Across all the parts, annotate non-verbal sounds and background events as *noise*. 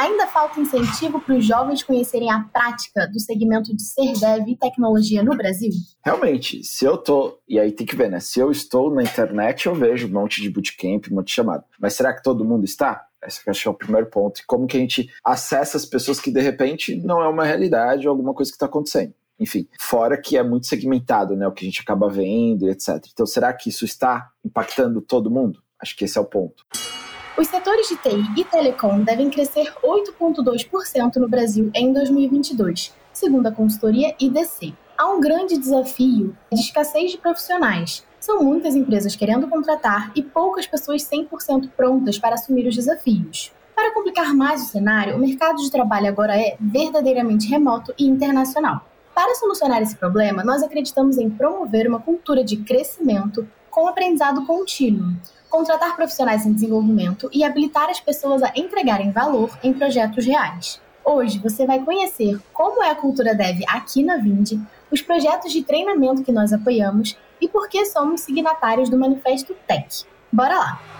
ainda falta incentivo para os jovens conhecerem a prática do segmento de ser dev e tecnologia no Brasil? Realmente, se eu tô, e aí tem que ver, né? Se eu estou na internet, eu vejo um monte de bootcamp, um monte de chamado. Mas será que todo mundo está? Esse que é o primeiro ponto. E como que a gente acessa as pessoas que de repente não é uma realidade ou alguma coisa que está acontecendo. Enfim, fora que é muito segmentado, né? O que a gente acaba vendo etc. Então, será que isso está impactando todo mundo? Acho que esse é o ponto. Os setores de TI e telecom devem crescer 8,2% no Brasil em 2022, segundo a consultoria IDC. Há um grande desafio de escassez de profissionais. São muitas empresas querendo contratar e poucas pessoas 100% prontas para assumir os desafios. Para complicar mais o cenário, o mercado de trabalho agora é verdadeiramente remoto e internacional. Para solucionar esse problema, nós acreditamos em promover uma cultura de crescimento com aprendizado contínuo, contratar profissionais em desenvolvimento e habilitar as pessoas a entregarem valor em projetos reais. Hoje você vai conhecer como é a cultura dev aqui na Vindi, os projetos de treinamento que nós apoiamos e por que somos signatários do Manifesto Tech. Bora lá!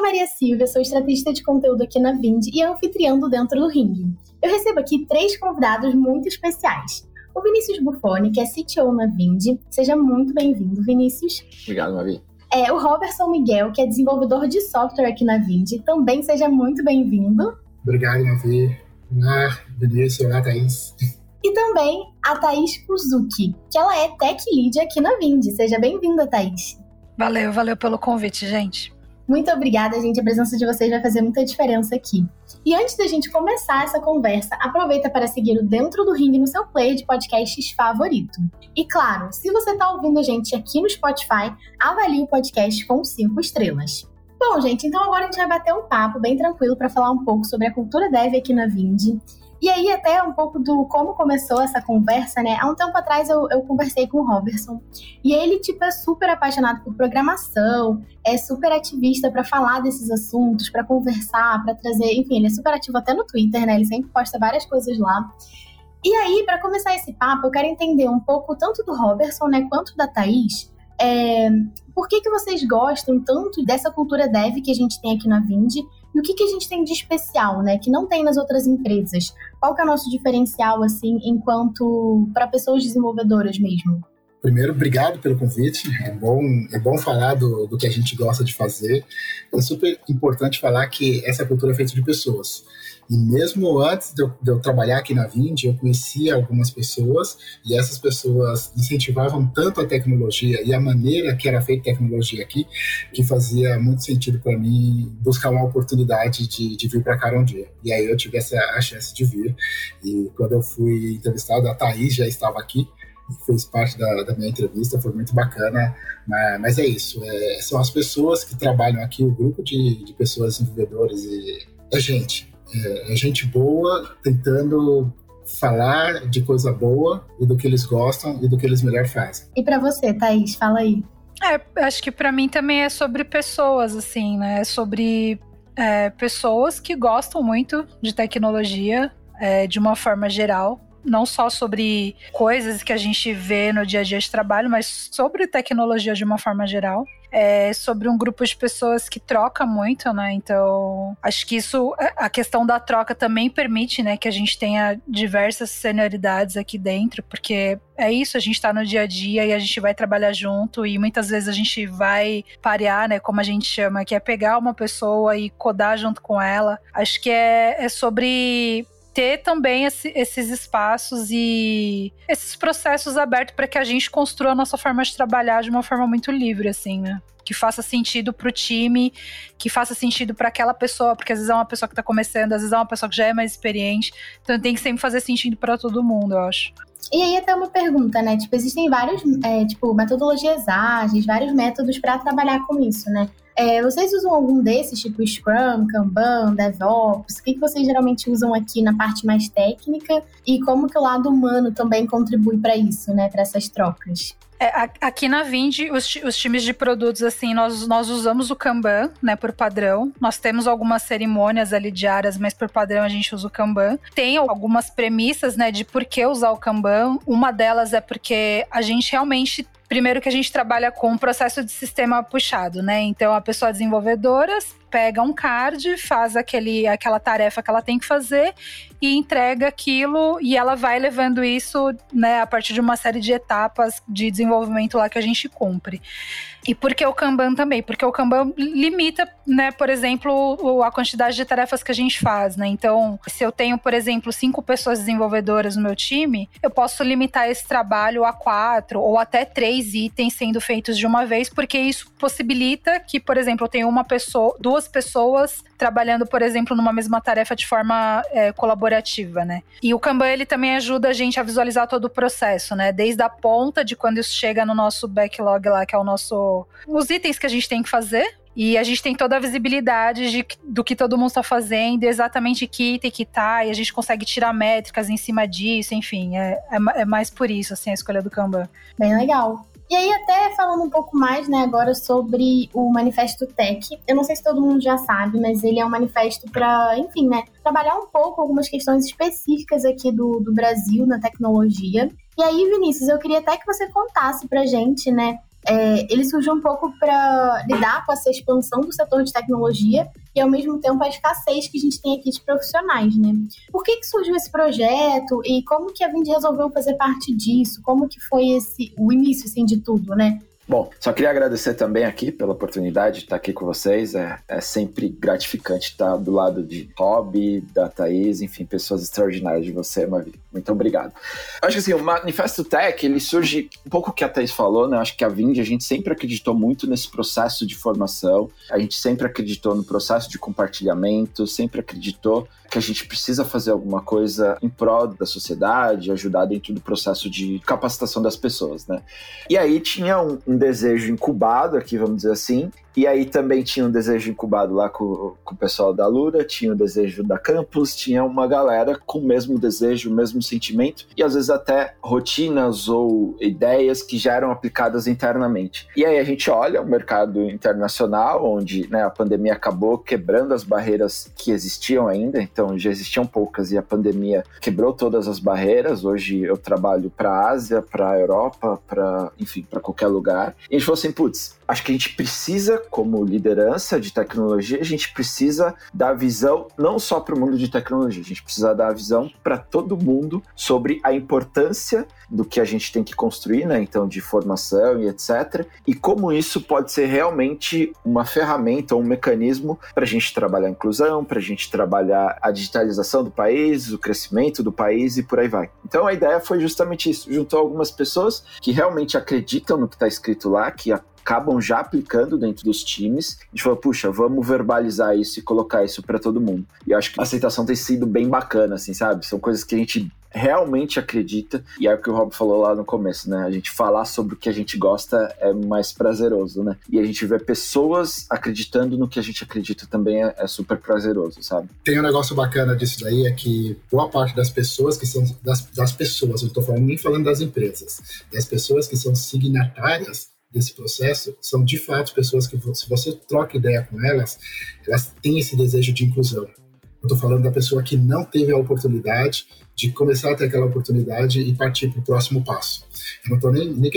É Maria Silvia, sou estrategista de conteúdo aqui na Vind e anfitriã do Dentro do Ring. Eu recebo aqui três convidados muito especiais. O Vinícius Buffoni, que é CTO na Vind. Seja muito bem-vindo, Vinícius. Obrigado, Maria. É, o Robertson Miguel, que é desenvolvedor de software aqui na Vind. Também seja muito bem-vindo. Obrigado, Mavi. Olá, Vinícius. Olá, Thaís. E também a Thaís Kuzuki, que ela é Tech Lead aqui na Vind. Seja bem-vinda, Thaís. Valeu, valeu pelo convite, gente. Muito obrigada, gente. A presença de vocês vai fazer muita diferença aqui. E antes da gente começar essa conversa, aproveita para seguir o Dentro do Ring no seu player de podcasts favorito. E claro, se você está ouvindo a gente aqui no Spotify, avalie o podcast com cinco estrelas. Bom, gente, então agora a gente vai bater um papo bem tranquilo para falar um pouco sobre a cultura dev aqui na Vind e aí, até um pouco do como começou essa conversa, né? Há um tempo atrás eu, eu conversei com o Robertson e ele, tipo, é super apaixonado por programação, é super ativista para falar desses assuntos, para conversar, para trazer. Enfim, ele é super ativo até no Twitter, né? Ele sempre posta várias coisas lá. E aí, para começar esse papo, eu quero entender um pouco tanto do Robertson, né, quanto da Thaís. É, por que, que vocês gostam tanto dessa cultura dev que a gente tem aqui na Vind e o que, que a gente tem de especial, né, que não tem nas outras empresas? Qual que é o nosso diferencial, assim, enquanto para pessoas desenvolvedoras mesmo? Primeiro, obrigado pelo convite. É bom, é bom falar do, do que a gente gosta de fazer. É super importante falar que essa cultura é feita de pessoas. E mesmo antes de eu, de eu, trabalhar aqui na Vind, eu conhecia algumas pessoas e essas pessoas incentivavam tanto a tecnologia e a maneira que era feita tecnologia aqui, que fazia muito sentido para mim buscar uma oportunidade de, de vir para cá um dia. E aí eu tive essa a chance de vir. E quando eu fui entrevistado, a Thaís já estava aqui fez parte da, da, minha entrevista, foi muito bacana. Mas, mas é isso, é, são as pessoas que trabalham aqui, o grupo de, de pessoas desenvolvedores e é gente é, é gente boa tentando falar de coisa boa e do que eles gostam e do que eles melhor fazem. E para você, Thaís, fala aí. É, acho que para mim também é sobre pessoas, assim, né? É sobre é, pessoas que gostam muito de tecnologia é, de uma forma geral. Não só sobre coisas que a gente vê no dia a dia de trabalho, mas sobre tecnologia de uma forma geral é sobre um grupo de pessoas que troca muito, né? Então, acho que isso, a questão da troca também permite, né, que a gente tenha diversas senioridades aqui dentro, porque é isso, a gente está no dia a dia e a gente vai trabalhar junto e muitas vezes a gente vai parear, né, como a gente chama, que é pegar uma pessoa e codar junto com ela. Acho que é, é sobre ter também esse, esses espaços e esses processos abertos para que a gente construa a nossa forma de trabalhar de uma forma muito livre, assim, né? Que faça sentido pro time, que faça sentido para aquela pessoa, porque às vezes é uma pessoa que tá começando, às vezes é uma pessoa que já é mais experiente. Então tem que sempre fazer sentido para todo mundo, eu acho. E aí até uma pergunta, né? Tipo, existem vários, é, tipo, metodologias ágeis, vários métodos para trabalhar com isso, né? É, vocês usam algum desses, tipo Scrum, Kanban, DevOps? O que, que vocês geralmente usam aqui na parte mais técnica? E como que o lado humano também contribui para isso, né? Para essas trocas? É, aqui na Vind, os, os, times de produtos, assim, nós, nós usamos o Kanban, né, por padrão. Nós temos algumas cerimônias ali diárias, mas por padrão a gente usa o Kanban. Tem algumas premissas, né, de por que usar o Kanban. Uma delas é porque a gente realmente Primeiro que a gente trabalha com um processo de sistema puxado, né? Então a pessoa desenvolvedora pega um card, faz aquele, aquela tarefa que ela tem que fazer e entrega aquilo e ela vai levando isso, né, a partir de uma série de etapas de desenvolvimento lá que a gente cumpre. E por que o Kanban também? Porque o Kanban limita, né, por exemplo, a quantidade de tarefas que a gente faz, né? Então, se eu tenho, por exemplo, cinco pessoas desenvolvedoras no meu time, eu posso limitar esse trabalho a quatro ou até três itens sendo feitos de uma vez, porque isso possibilita que, por exemplo, eu tenho uma pessoa, duas pessoas trabalhando, por exemplo, numa mesma tarefa de forma é, colaborativa, né? E o Kanban ele também ajuda a gente a visualizar todo o processo, né? Desde a ponta de quando isso chega no nosso backlog lá, que é o nosso os itens que a gente tem que fazer, e a gente tem toda a visibilidade de, do que todo mundo está fazendo, exatamente que item que tá, e a gente consegue tirar métricas em cima disso, enfim, é, é, é mais por isso, assim, a escolha do Kanban. Bem legal. E aí, até falando um pouco mais, né, agora sobre o Manifesto Tech. Eu não sei se todo mundo já sabe, mas ele é um manifesto para, enfim, né, trabalhar um pouco algumas questões específicas aqui do, do Brasil na tecnologia. E aí, Vinícius, eu queria até que você contasse pra gente, né, é, ele surgiu um pouco para lidar com essa expansão do setor de tecnologia e, ao mesmo tempo, a escassez que a gente tem aqui de profissionais, né? Por que, que surgiu esse projeto e como que a Vind resolveu fazer parte disso? Como que foi esse o início, assim, de tudo, né? Bom, só queria agradecer também aqui pela oportunidade de estar aqui com vocês. É, é sempre gratificante estar do lado de Rob, da Thaís, enfim, pessoas extraordinárias de você, Mavi. Muito obrigado. Acho que assim, o Manifesto Tech, ele surge um pouco o que a Thaís falou, né? Acho que a Vind, a gente sempre acreditou muito nesse processo de formação, a gente sempre acreditou no processo de compartilhamento, sempre acreditou que a gente precisa fazer alguma coisa em prol da sociedade, ajudar dentro do processo de capacitação das pessoas, né? E aí tinha um, um desejo incubado aqui, vamos dizer assim, e aí também tinha um desejo incubado lá com, com o pessoal da Lura, tinha o desejo da Campus, tinha uma galera com o mesmo desejo, o mesmo sentimento, e às vezes até rotinas ou ideias que já eram aplicadas internamente. E aí a gente olha o mercado internacional, onde né, a pandemia acabou quebrando as barreiras que existiam ainda, então já existiam poucas e a pandemia quebrou todas as barreiras. Hoje eu trabalho para a Ásia, para a Europa, para enfim, para qualquer lugar. E a gente falou assim, putz, acho que a gente precisa, como liderança de tecnologia, a gente precisa dar visão não só para o mundo de tecnologia, a gente precisa dar a visão para todo mundo sobre a importância do que a gente tem que construir, né? Então, de formação e etc. E como isso pode ser realmente uma ferramenta, um mecanismo para a gente trabalhar a inclusão, para a gente trabalhar a digitalização do país, o crescimento do país e por aí vai. Então, a ideia foi justamente isso: juntou algumas pessoas que realmente acreditam no que está escrito lá, que acabam já aplicando dentro dos times. A gente falou, puxa, vamos verbalizar isso e colocar isso para todo mundo. E eu acho que a aceitação tem sido bem bacana, assim, sabe? São coisas que a gente realmente acredita, e é o que o Rob falou lá no começo, né? A gente falar sobre o que a gente gosta é mais prazeroso, né? E a gente ver pessoas acreditando no que a gente acredita também é, é super prazeroso, sabe? Tem um negócio bacana disso daí, é que boa parte das pessoas que são, das, das pessoas, eu tô falando nem falando das empresas, das pessoas que são signatárias desse processo são de fato pessoas que, se você troca ideia com elas, elas têm esse desejo de inclusão. Eu estou falando da pessoa que não teve a oportunidade de começar a ter aquela oportunidade e partir para o próximo passo. Eu não estou nem, nem,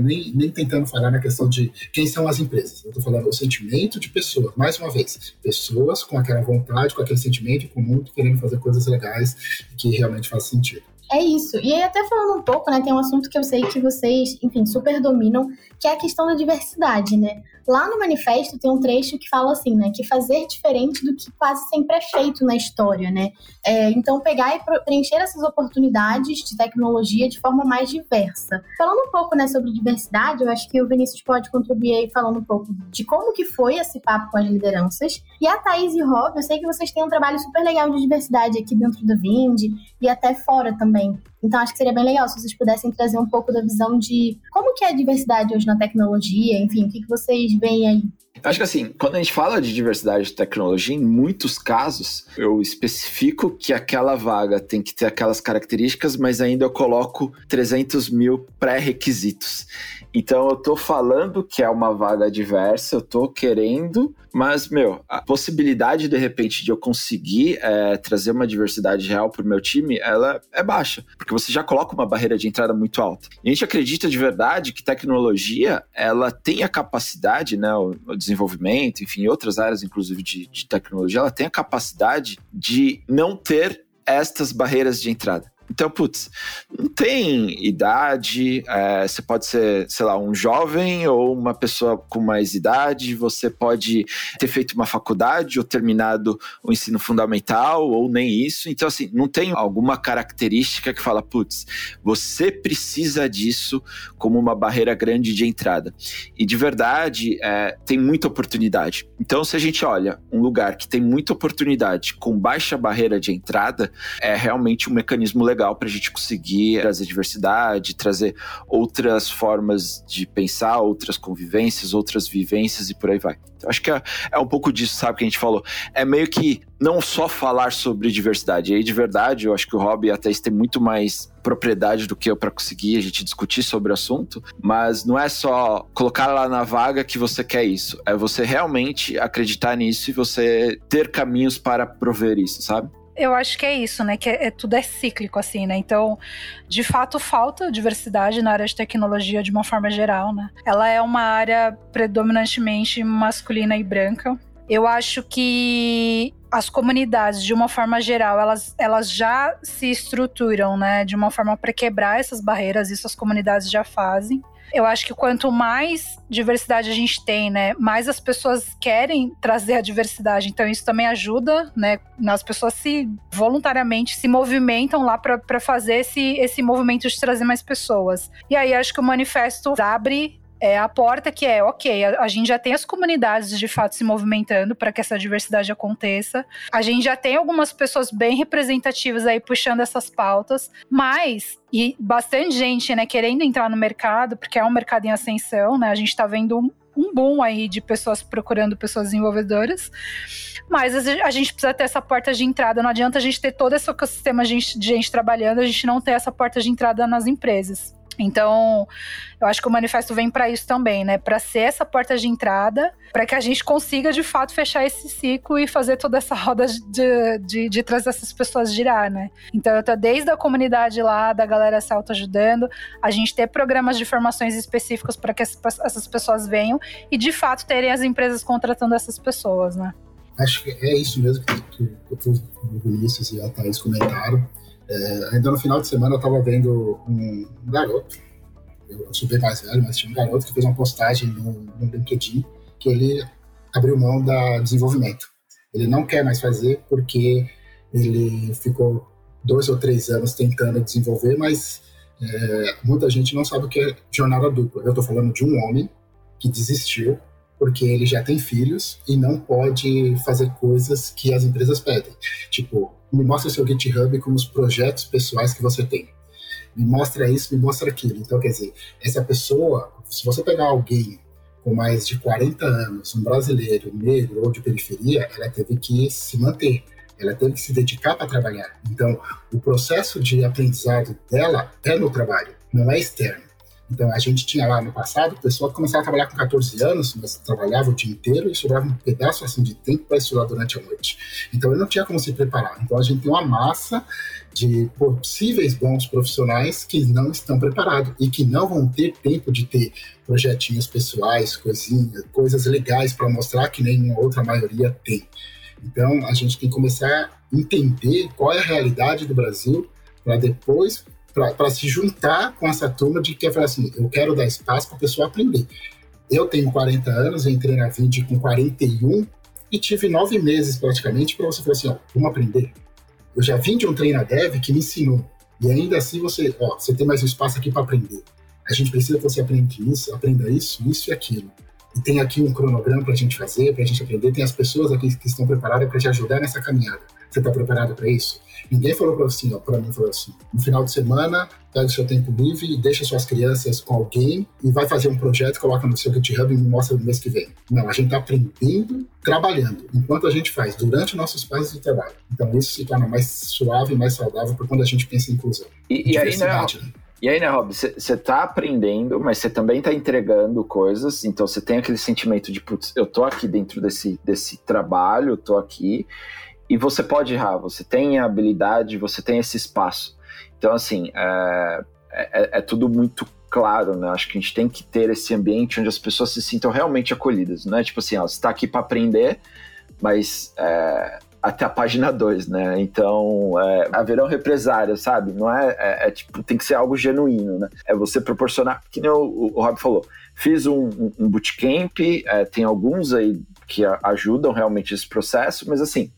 nem, nem, tentando falar na questão de quem são as empresas. Eu estou falando o sentimento de pessoas. Mais uma vez, pessoas com aquela vontade, com aquele sentimento comum, querendo fazer coisas legais que realmente fazem sentido. É isso. E aí, até falando um pouco, né, tem um assunto que eu sei que vocês, enfim, super dominam, que é a questão da diversidade, né? Lá no manifesto tem um trecho que fala assim, né, que fazer diferente do que quase sempre é feito na história, né? É, então pegar e preencher essas oportunidades de tecnologia de forma mais diversa. Falando um pouco, né, sobre diversidade, eu acho que o Vinícius pode contribuir aí falando um pouco de como que foi esse papo com as lideranças. E a Thaís e Rob, eu sei que vocês têm um trabalho super legal de diversidade aqui dentro do Vind e até fora também. também. Então acho que seria bem legal se vocês pudessem trazer um pouco da visão de como que é a diversidade hoje na tecnologia, enfim, o que, que vocês veem aí. Acho que assim, quando a gente fala de diversidade de tecnologia, em muitos casos, eu especifico que aquela vaga tem que ter aquelas características, mas ainda eu coloco 300 mil pré-requisitos. Então eu tô falando que é uma vaga diversa, eu tô querendo, mas, meu, a possibilidade de repente de eu conseguir é, trazer uma diversidade real pro meu time, ela é baixa, porque você já coloca uma barreira de entrada muito alta. E a gente acredita de verdade que tecnologia, ela tem a capacidade, né, o, o desenvolvimento, enfim, outras áreas, inclusive de, de tecnologia, ela tem a capacidade de não ter estas barreiras de entrada. Então, putz, não tem idade, é, você pode ser, sei lá, um jovem ou uma pessoa com mais idade, você pode ter feito uma faculdade ou terminado o ensino fundamental ou nem isso. Então, assim, não tem alguma característica que fala, putz, você precisa disso como uma barreira grande de entrada. E de verdade, é, tem muita oportunidade. Então, se a gente olha um lugar que tem muita oportunidade com baixa barreira de entrada, é realmente um mecanismo legal legal para a gente conseguir trazer diversidade, trazer outras formas de pensar, outras convivências, outras vivências e por aí vai. Então, acho que é, é um pouco disso, sabe, que a gente falou. É meio que não só falar sobre diversidade. E aí, de verdade, eu acho que o Rob até tem muito mais propriedade do que eu para conseguir a gente discutir sobre o assunto, mas não é só colocar lá na vaga que você quer isso, é você realmente acreditar nisso e você ter caminhos para prover isso, sabe? Eu acho que é isso, né? Que é, é, tudo é cíclico, assim, né? Então, de fato, falta diversidade na área de tecnologia de uma forma geral, né? Ela é uma área predominantemente masculina e branca. Eu acho que as comunidades, de uma forma geral, elas, elas já se estruturam, né? De uma forma para quebrar essas barreiras, isso as comunidades já fazem. Eu acho que quanto mais diversidade a gente tem, né, mais as pessoas querem trazer a diversidade. Então isso também ajuda, né, as pessoas se voluntariamente se movimentam lá para fazer esse, esse movimento de trazer mais pessoas. E aí acho que o manifesto abre é a porta que é, ok, a, a, gente já tem as comunidades de fato se movimentando para que essa diversidade aconteça. A gente já tem algumas pessoas bem representativas aí puxando essas pautas, mas e bastante gente, né, querendo entrar no mercado, porque é um mercado em ascensão, né? A gente está vendo um, um boom aí de pessoas procurando pessoas desenvolvedoras. Mas a gente precisa ter essa porta de entrada. Não adianta a gente ter todo esse ecossistema de gente, de gente trabalhando, a gente não ter essa porta de entrada nas empresas. Então, eu acho que o manifesto vem para isso também, né? Para ser essa porta de entrada, para que a gente consiga de fato fechar esse ciclo e fazer toda essa roda de, de, de trazer essas pessoas girar, né? Então, eu tô desde a comunidade lá, da galera se auto-ajudando, a gente ter programas de formações específicos para que essas pessoas venham e de fato terem as empresas contratando essas pessoas, né? Acho que é isso mesmo que, que, que o Vinícius e a Thaís comentaram. É, ainda no final de semana eu estava vendo um, garoto, eu sou bem mais velho, mas tinha um garoto que fez uma postagem no, no LinkedIn que ele abriu mão da desenvolvimento. Ele não quer mais fazer porque ele ficou dois ou três anos tentando desenvolver, mas é, muita gente não sabe o que é jornada dupla. Eu estou falando de um homem que desistiu porque ele já tem filhos e não pode fazer coisas que as empresas pedem. Tipo, me mostra seu GitHub com os projetos pessoais que você tem. Me mostra isso, me mostra aquilo. Então, quer dizer, essa pessoa, se você pegar alguém com mais de 40 anos, um brasileiro, negro ou de periferia, ela teve que se manter, ela teve que se dedicar para trabalhar. Então, o processo de aprendizado dela é no trabalho, não é externo. Então, a gente tinha lá no passado pessoa que começava a trabalhar com 14 anos, mas trabalhava o dia inteiro e sobrava um pedaço assim de tempo para estudar durante a noite. Então, ele não tinha como se preparar. Então, a gente tem uma massa de possíveis bons profissionais que não estão preparados e que não vão ter tempo de ter projetinhos pessoais, coisinhas, coisas legais para mostrar que nenhuma outra maioria tem. Então, a gente tem que começar a entender qual é a realidade do Brasil para depois para se juntar com essa turma de que quer falar assim, eu quero dar espaço para a pessoa aprender. Eu tenho 40 anos, entrei na Vind com 41 e tive nove meses praticamente para você falar assim, ó, vamos aprender. Eu já vim de um treino dev que me ensinou. E ainda assim você, ó, você tem mais um espaço aqui para aprender. A gente precisa que você aprenda isso, aprenda isso, isso e aquilo. e tem aqui um cronograma para a gente fazer, para a gente aprender, tem as pessoas aqui que estão preparadas para te ajudar nessa caminhada. Você está preparado para isso? Ninguém falou para assim, ó, para mim falou assim, no final de semana, pega o seu tempo livre, deixa suas crianças com alguém e vai fazer um projeto, coloca no seu GitHub e me mostra no mês que vem. Não, a gente está aprendendo, trabalhando, enquanto a gente faz durante nossos passos de trabalho. Então isso se torna mais suave e mais saudável por quando a gente pensa em inclusão. E, e aí, né, né? E aí, né, Rob, você tá aprendendo, mas você também tá entregando coisas, então você tem aquele sentimento de, putz, eu tô aqui dentro desse, desse trabalho, tô aqui, e você pode errar, você tem a habilidade, você tem esse espaço. Então, assim, é, é, é, tudo muito claro, né? Acho que a gente tem que ter esse ambiente onde as pessoas se sintam realmente acolhidas, né? Tipo assim, ó, você está aqui para aprender, mas é, até a página 2, né? Então, é, haverão represárias, sabe? Não é, é, é, tipo, tem que ser algo genuíno, né? É você proporcionar, que nem o, o Rob falou, fiz um, um, um bootcamp, é, tem alguns aí que ajudam realmente esse processo, mas assim,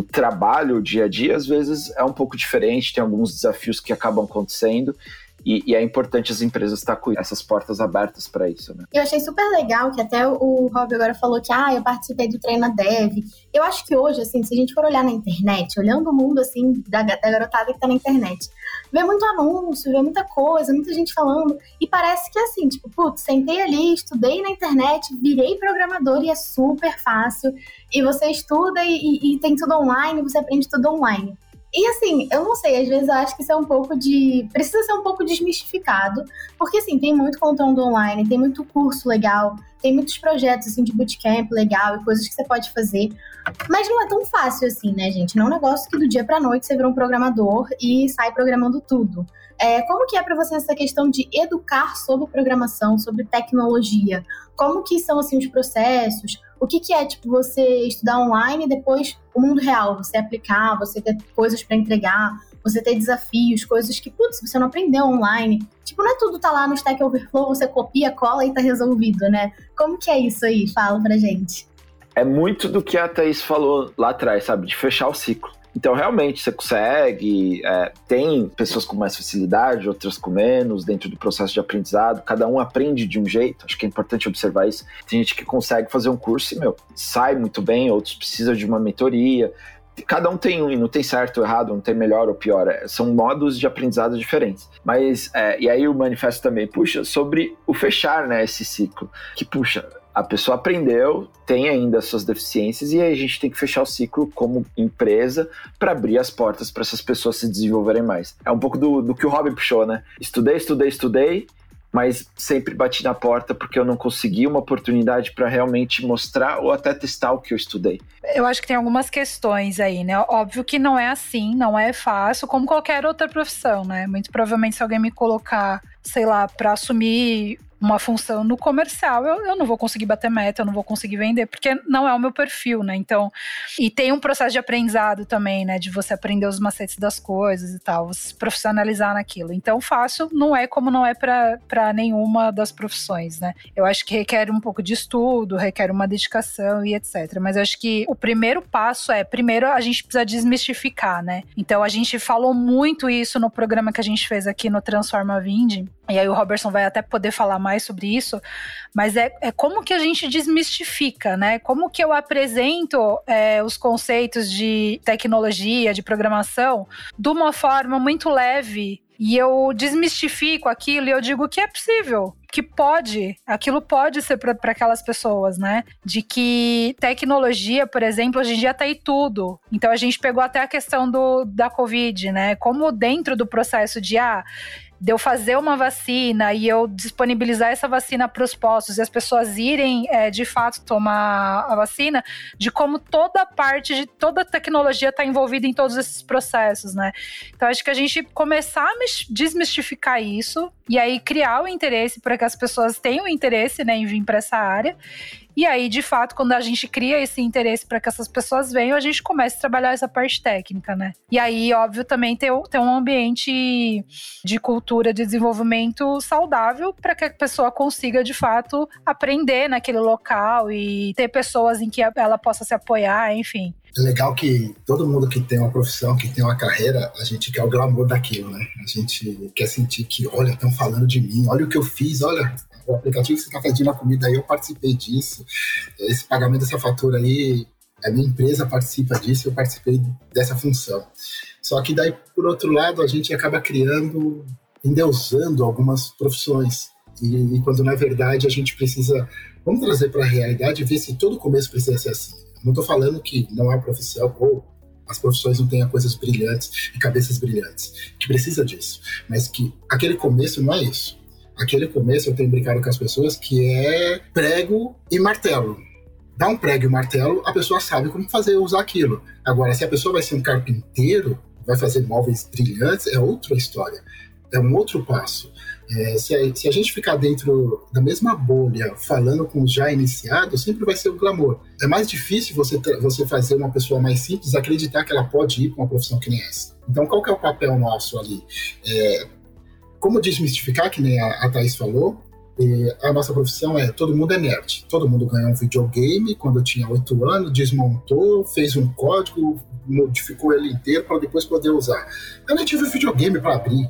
o trabalho, o dia a dia, às vezes é um pouco diferente, tem alguns desafios que acabam acontecendo. E, e, é importante as empresas estar com essas portas abertas para isso, né? Eu achei super legal que até o Rob agora falou que ah, eu participei do treino Dev. Eu acho que hoje, assim, se a gente for olhar na internet, olhando o mundo assim da, da garotada que está na internet, vê muito anúncio, vê muita coisa, muita gente falando, e parece que assim, tipo, putz, sentei ali, estudei na internet, virei programador e é super fácil, e você estuda e, e, e tem tudo online, você aprende tudo online. E assim, eu não sei, às vezes eu acho que isso é um pouco de. Precisa ser um pouco desmistificado, porque assim, tem muito conteúdo online, tem muito curso legal, tem muitos projetos assim de bootcamp legal e coisas que você pode fazer. Mas não é tão fácil assim, né, gente? Não é um negócio que do dia pra noite você vira um programador e sai programando tudo. É, como que é para você essa questão de educar sobre programação, sobre tecnologia? Como que são assim os processos? O que, que é tipo você estudar online e depois o mundo real, você aplicar, você ter coisas para entregar, você ter desafios, coisas que, putz, você não aprendeu online. Tipo, não é tudo tá lá no Stack Overflow, você copia, cola e tá resolvido, né? Como que é isso aí? Fala pra gente. É muito do que a Thaís falou lá atrás, sabe? De fechar o ciclo. Então, realmente, você consegue. É, tem pessoas com mais facilidade, outras com menos, dentro do processo de aprendizado. Cada um aprende de um jeito. Acho que é importante observar isso. Tem gente que consegue fazer um curso e, meu, sai muito bem, outros precisam de uma mentoria. Cada um tem um, e não tem certo ou errado, não tem melhor ou pior. É, são modos de aprendizado diferentes. Mas, é, e aí o manifesto também puxa sobre o fechar, né, esse ciclo. Que, puxa, a pessoa aprendeu, tem ainda suas deficiências e aí a gente tem que fechar o ciclo como empresa para abrir as portas para essas pessoas se desenvolverem mais. É um pouco do, do que o Robin puxou, né? Estudei, estudei, estudei, mas sempre bati na porta porque eu não consegui uma oportunidade para realmente mostrar ou até testar o que eu estudei. Eu acho que tem algumas questões aí, né? Óbvio que não é assim, não é fácil, como qualquer outra profissão, né? Muito provavelmente se alguém me colocar, sei lá, para assumir uma função no comercial, eu, eu não vou conseguir bater meta, eu não vou conseguir vender, porque não é o meu perfil, né? Então, e tem um processo de aprendizado também, né? De você aprender os macetes das coisas e tal, você se profissionalizar naquilo. Então, fácil não é como não é para nenhuma das profissões, né? Eu acho que requer um pouco de estudo, requer uma dedicação e etc. Mas eu acho que o primeiro passo é, primeiro, a gente precisa desmistificar, né? Então, a gente falou muito isso no programa que a gente fez aqui no Transforma Vind, e aí o Robertson vai até poder falar mais sobre isso, mas é, é como que a gente desmistifica, né? Como que eu apresento é, os conceitos de tecnologia, de programação, de uma forma muito leve e eu desmistifico aquilo e eu digo que é possível, que pode, aquilo pode ser para aquelas pessoas, né? De que tecnologia, por exemplo, hoje em dia tá aí tudo. Então a gente pegou até a questão do, da Covid, né? Como dentro do processo de ah, de eu fazer uma vacina e eu disponibilizar essa vacina para os postos e as pessoas irem é, de fato tomar a vacina, de como toda parte de toda a tecnologia está envolvida em todos esses processos, né? Então acho que a gente começar a desmistificar isso e aí criar o interesse para que as pessoas tenham interesse né, em vir para essa área e aí, de fato, quando a gente cria esse interesse para que essas pessoas venham, a gente começa a trabalhar essa parte técnica, né? E aí, óbvio, também ter, ter um ambiente de cultura de desenvolvimento saudável para que a pessoa consiga, de fato, aprender naquele local e ter pessoas em que ela possa se apoiar, enfim. É legal que todo mundo que tem uma profissão, que tem uma carreira, a gente quer o glamour daquilo, né? A gente quer sentir que, olha, estão falando de mim, olha o que eu fiz, olha, o aplicativo que você está pedindo a comida aí, eu participei disso. Esse pagamento dessa fatura aí, a minha empresa participa disso, eu participei dessa função. Só que daí, por outro lado, a gente acaba criando, endeusando algumas profissões. E, e quando na verdade a gente precisa, vamos trazer para a realidade e ver se todo começo precisa ser assim. Não estou falando que não é profissão ou as profissões não tenham coisas brilhantes e cabeças brilhantes, que precisa disso, mas que aquele começo não é isso. Aquele começo eu tenho brincado com as pessoas que é prego e martelo. Dá um prego e um martelo, a pessoa sabe como fazer usar aquilo. Agora, se a pessoa vai ser um carpinteiro, vai fazer móveis brilhantes, é outra história. É um outro passo. É, se, a, se, a, gente ficar dentro da mesma bolha, falando com os já iniciados, sempre vai ser o glamour. É mais difícil você, você fazer uma pessoa mais simples acreditar que ela pode ir para uma profissão que nem essa. Então, qual que é o papel nosso ali? É, como desmistificar, que nem a, a Thaís falou, a nossa profissão é todo mundo é nerd. Todo mundo ganhou um videogame quando tinha oito anos, desmontou, fez um código, modificou ele inteiro para depois poder usar. Eu nem tive videogame para abrir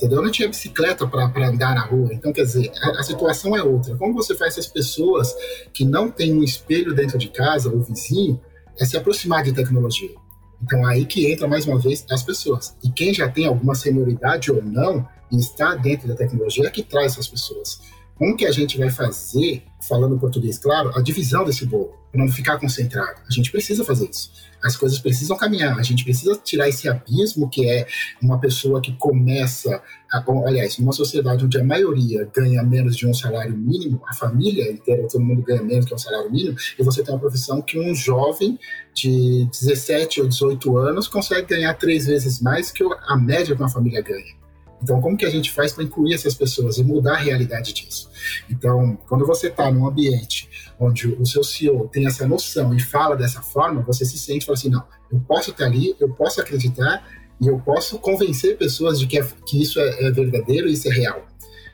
entendeu? Não tinha bicicleta para andar na rua. Então, quer dizer, a, a, situação é outra. Como você faz essas pessoas que não têm um espelho dentro de casa, ou vizinho, é se aproximar de tecnologia? Então, aí que entra, mais uma vez, as pessoas. E quem já tem alguma senioridade ou não, e está dentro da tecnologia, que traz essas pessoas. Como que a gente vai fazer, falando português claro, a divisão desse bolo, para não ficar concentrado? A gente precisa fazer isso. As coisas precisam caminhar. A gente precisa tirar esse abismo que é uma pessoa que começa, a, aliás, numa sociedade onde a maioria ganha menos de um salário mínimo, a família inteira, todo mundo ganha menos que um salário mínimo, e você tem uma profissão que um jovem de 17 ou 18 anos consegue ganhar três vezes mais que a média que uma família ganha. Então, como que a gente faz para incluir essas pessoas e mudar a realidade disso? Então, quando você está num ambiente onde o seu CEO tem essa noção e fala dessa forma, você se sente e fala assim, não, eu posso estar ali, eu posso acreditar e eu posso convencer pessoas de que, é, que isso é, é, verdadeiro e isso é real.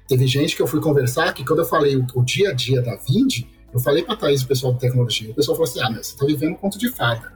Teve gente que eu fui conversar que quando eu falei o, o dia a dia da Vind, eu falei para Thaís, o pessoal da tecnologia, o pessoal falou assim, ah, mas você está vivendo um conto de fada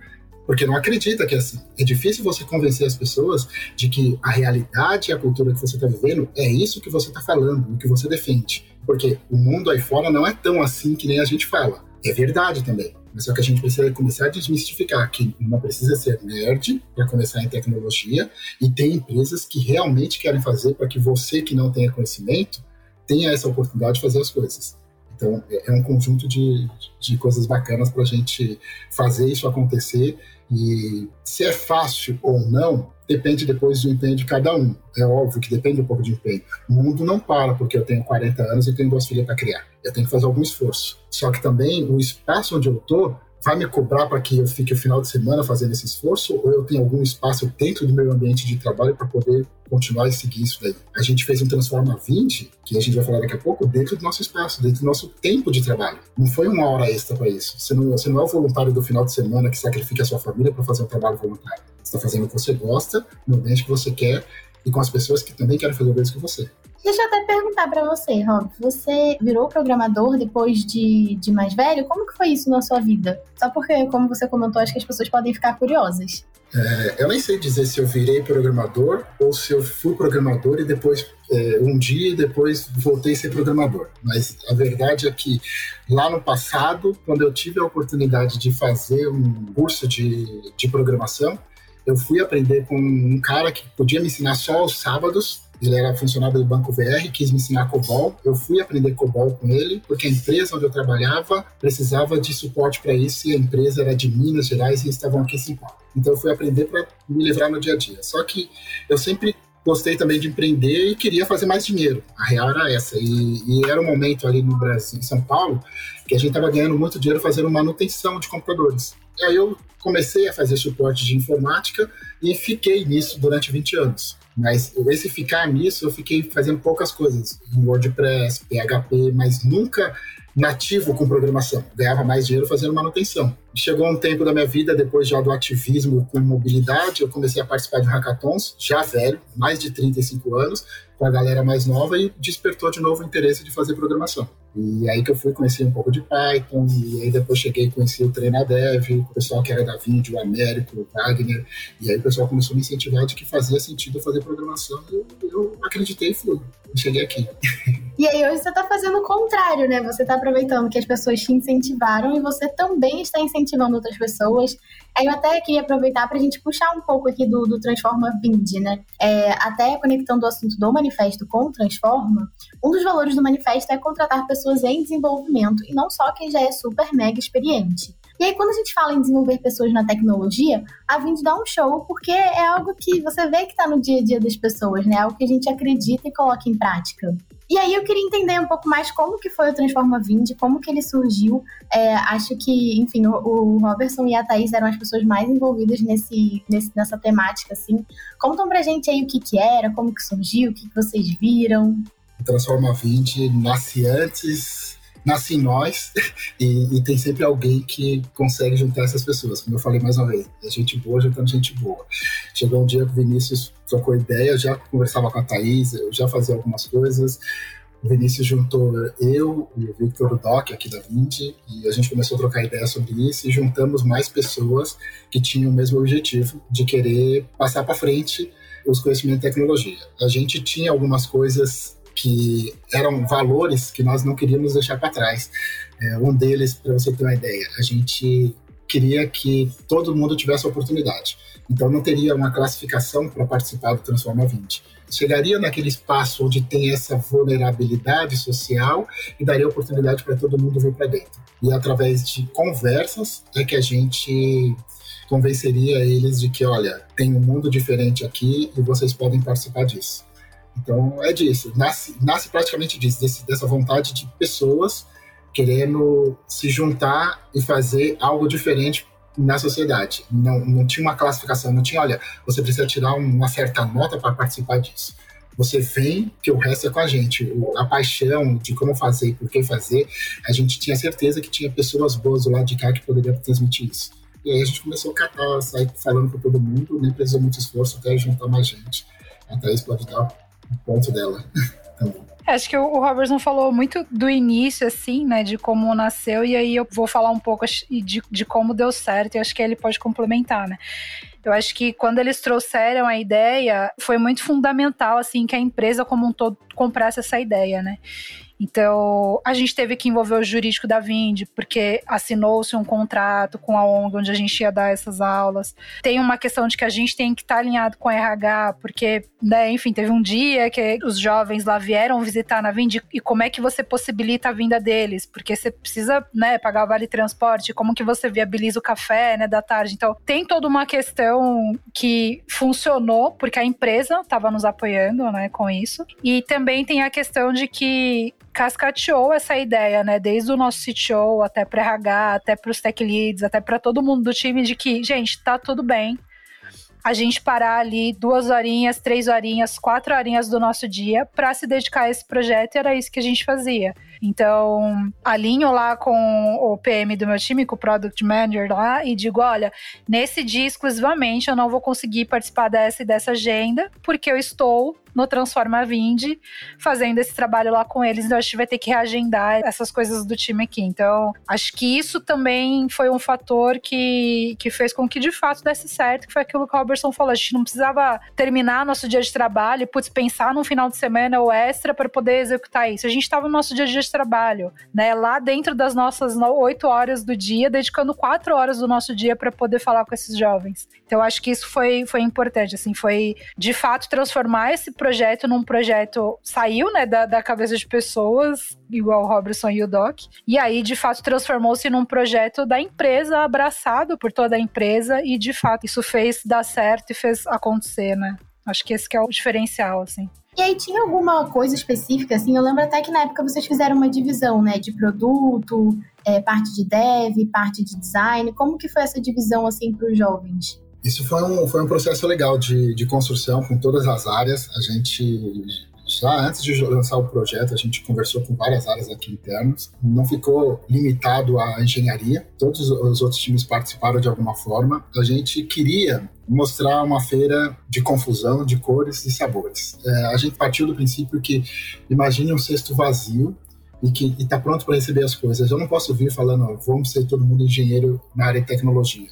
porque não acredita que é assim. É difícil você convencer as pessoas de que a realidade e a cultura que você está vivendo é isso que você está falando, o que você defende. Porque o mundo aí fora não é tão assim que nem a gente fala. É verdade também. Mas só que a gente precisa começar a desmistificar que não precisa ser nerd para começar em tecnologia e tem empresas que realmente querem fazer para que você que não tenha conhecimento tenha essa oportunidade de fazer as coisas. Então, é, é um conjunto de, de coisas bacanas para a gente fazer isso acontecer e se é fácil ou não, depende depois do empenho de cada um. É óbvio que depende um pouco de empenho. O mundo não para porque eu tenho 40 anos e tenho duas filhas para criar. Eu tenho que fazer algum esforço. Só que também o espaço onde eu estou vai me cobrar para que eu fique o final de semana fazendo esse esforço ou eu tenho algum espaço dentro do meu ambiente de trabalho para poder continuar e seguir isso daí. A gente fez um Transforma 20, que a gente vai falar daqui a pouco, dentro do nosso espaço, dentro do nosso tempo de trabalho. Não foi uma hora extra para isso. Você não, você não é o voluntário do final de semana que sacrifica a sua família para fazer um trabalho voluntário. Você está fazendo o que você gosta, no ambiente que você quer e com as pessoas que também querem fazer o mesmo que você. Deixa eu até perguntar para você, Rob. Você virou programador depois de, de mais velho? Como que foi isso na sua vida? Só porque, como você comentou, acho que as pessoas podem ficar curiosas. É, eu nem sei dizer se eu virei programador ou se eu fui programador e depois, é, um dia, depois voltei a ser programador. Mas a verdade é que lá no passado, quando eu tive a oportunidade de fazer um curso de, de programação, eu fui aprender com um cara que podia me ensinar só aos sábados ele era funcionário do Banco VR, quis me ensinar COBOL. Eu fui aprender COBOL com ele, porque a empresa onde eu trabalhava precisava de suporte para isso e a empresa era de Minas Gerais e estavam aqui em São Paulo. Então eu fui aprender para me livrar no dia a dia. Só que eu sempre gostei também de empreender e queria fazer mais dinheiro. A real era essa. E, e era um momento ali no Brasil, em São Paulo, que a gente estava ganhando muito dinheiro fazendo manutenção de computadores. E aí eu comecei a fazer suporte de informática e fiquei nisso durante 20 anos. Mas esse ficar nisso, eu fiquei fazendo poucas coisas. Em WordPress, PHP, mas nunca nativo com programação. Ganhava mais dinheiro fazendo manutenção. Chegou um tempo da minha vida, depois já do ativismo com mobilidade, eu comecei a participar de hackathons, já velho, mais de 35 anos, com a galera mais nova e despertou de novo o interesse de fazer programação. E aí que eu fui conhecer um pouco de Python, e aí depois cheguei e conheci o Treinadev, o pessoal que era da Vídeo, o Américo, o Wagner, e aí o pessoal começou a me incentivar de que fazia sentido fazer programação, e eu, eu acreditei e fui. Cheguei aqui. *laughs* E aí hoje você está fazendo o contrário, né? Você está aproveitando que as pessoas te incentivaram e você também está incentivando outras pessoas. Aí eu até queria aproveitar para a gente puxar um pouco aqui do, do Transforma Vind, né? É, até conectando o assunto do manifesto com o Transforma, um dos valores do manifesto é contratar pessoas em desenvolvimento e não só quem já é super mega experiente. E aí, quando a gente fala em desenvolver pessoas na tecnologia, a Vind dá um show, porque é algo que você vê que está no dia a dia das pessoas, né? É algo que a gente acredita e coloca em prática. E aí eu queria entender um pouco mais como que foi o Transforma Vind, como que ele surgiu. É, acho que, enfim, o, o, Robertson e a Thaís eram as pessoas mais envolvidas nesse, nesse, nessa temática, assim. Contam pra gente aí o que que era, como que surgiu, o que, que vocês viram. O Transforma Vind nasce antes nasce em nós *laughs* e, e, tem sempre alguém que consegue juntar essas pessoas. Como eu falei mais uma vez, é gente boa juntando gente boa. Chegou um dia que o Vinícius trocou ideia, já conversava com a Thaís, eu já fazia algumas coisas. O Vinícius juntou eu e o Victor Doc aqui da Vindi e a gente começou a trocar ideia sobre isso e juntamos mais pessoas que tinham o mesmo objetivo de querer passar para frente os conhecimentos de tecnologia. A gente tinha algumas coisas que eram valores que nós não queríamos deixar para trás. É, um deles, para você ter uma ideia, a gente queria que todo mundo tivesse a oportunidade. Então não teria uma classificação para participar do Transforma 20. Chegaria naquele espaço onde tem essa vulnerabilidade social e daria oportunidade para todo mundo vir para dentro. E através de conversas é que a gente convenceria eles de que, olha, tem um mundo diferente aqui e vocês podem participar disso. Então é disso, nasce, nasce praticamente disso, desse, dessa vontade de pessoas querendo se juntar e fazer algo diferente na sociedade. Não, não tinha uma classificação, não tinha, olha, você precisa tirar uma certa nota para participar disso. Você vem, que o resto é com a gente. A paixão de como fazer e por que fazer, a gente tinha certeza que tinha pessoas boas do lado de cá que poderiam transmitir isso. E aí a gente começou a catar, sair falando para todo mundo, nem precisou muito esforço até juntar mais gente. A Thaís pode dar ponto dela *laughs* também. É, acho que o Robertson falou muito do início, assim, né, de como nasceu, e aí eu vou falar um pouco de, de como deu certo, e acho que ele pode complementar, né. Eu acho que quando eles trouxeram a ideia, foi muito fundamental, assim, que a empresa como um todo comprasse essa ideia, né. Então, a gente teve que envolver o jurídico da Vind, porque assinou-se um contrato com a ONG onde a gente ia dar essas aulas. Tem uma questão de que a gente tem que estar tá alinhado com a RH, porque, né, enfim, teve um dia que os jovens lá vieram visitar na Vind e como é que você possibilita a vinda deles? Porque você precisa, né, pagar o vale transporte, como que você viabiliza o café, né, da tarde. Então, tem toda uma questão que funcionou porque a empresa estava nos apoiando, né, com isso. E também tem a questão de que cascateou essa ideia, né? Desde o nosso CTO até para RH, até para os tech leads, até para todo mundo do time, de que, gente, tá tudo bem. A gente parar ali duas horinhas, três horinhas, quatro horinhas do nosso dia para se dedicar a esse projeto, e era isso que a gente fazia. Então, alinho lá com o PM do meu time, com o Product Manager lá, e digo: olha, nesse dia exclusivamente eu não vou conseguir participar dessa e dessa agenda, porque eu estou no Transforma Vind, fazendo esse trabalho lá com eles. Então a gente vai ter que reagendar essas coisas do time aqui. Então, acho que isso também foi um fator que, que fez com que de fato desse certo, que foi aquilo que o Robertson falou. A gente não precisava terminar nosso dia de trabalho e, putz, pensar no final de semana ou extra para poder executar isso. A gente estava no nosso dia dia de trabalho, né? Lá dentro das nossas oito horas do dia, dedicando quatro horas do nosso dia para poder falar com esses jovens. Então, acho que isso foi, foi importante, assim, foi de fato transformar esse projeto num projeto saiu, né, da, da cabeça de pessoas, igual o Robertson e o Doc, e aí de fato transformou-se num projeto da empresa, abraçado por toda a empresa, e de fato isso fez dar certo e fez acontecer, né? Acho que esse que é o diferencial, assim. E aí tinha alguma coisa específica, assim, eu lembro até que na época vocês fizeram uma divisão, né, de produto, é, parte de dev, parte de design, como que foi essa divisão, assim, para os jovens? Isso foi um, foi um processo legal de, de construção com todas as áreas. A gente já antes de lançar o projeto, a gente conversou com várias áreas aqui internas. Não ficou limitado à engenharia. Todos os outros times participaram de alguma forma. A gente queria mostrar uma feira de confusão de cores e sabores. É, a gente partiu do princípio que imagine um cesto vazio e que está pronto para receber as coisas. Eu não posso vir falando, vamos ser todo mundo engenheiro na área de tecnologia.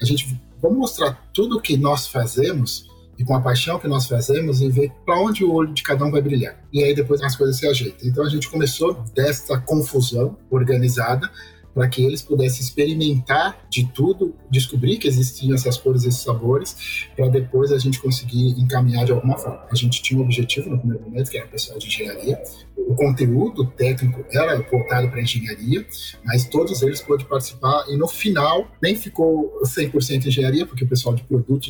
A gente vamos mostrar tudo o que nós fazemos e com a paixão que nós fazemos e ver para onde o olho de cada um vai brilhar. E aí depois as coisas se ajeitam. Então a gente começou dessa confusão organizada para que eles pudessem experimentar de tudo, descobrir que existiam essas cores esses sabores, para depois a gente conseguir encaminhar de alguma forma. A gente tinha um objetivo no primeiro momento, que era o pessoal de engenharia. O conteúdo técnico era voltado para engenharia, mas todos eles pôde participar e no final nem ficou 100% engenharia, porque o pessoal de produto,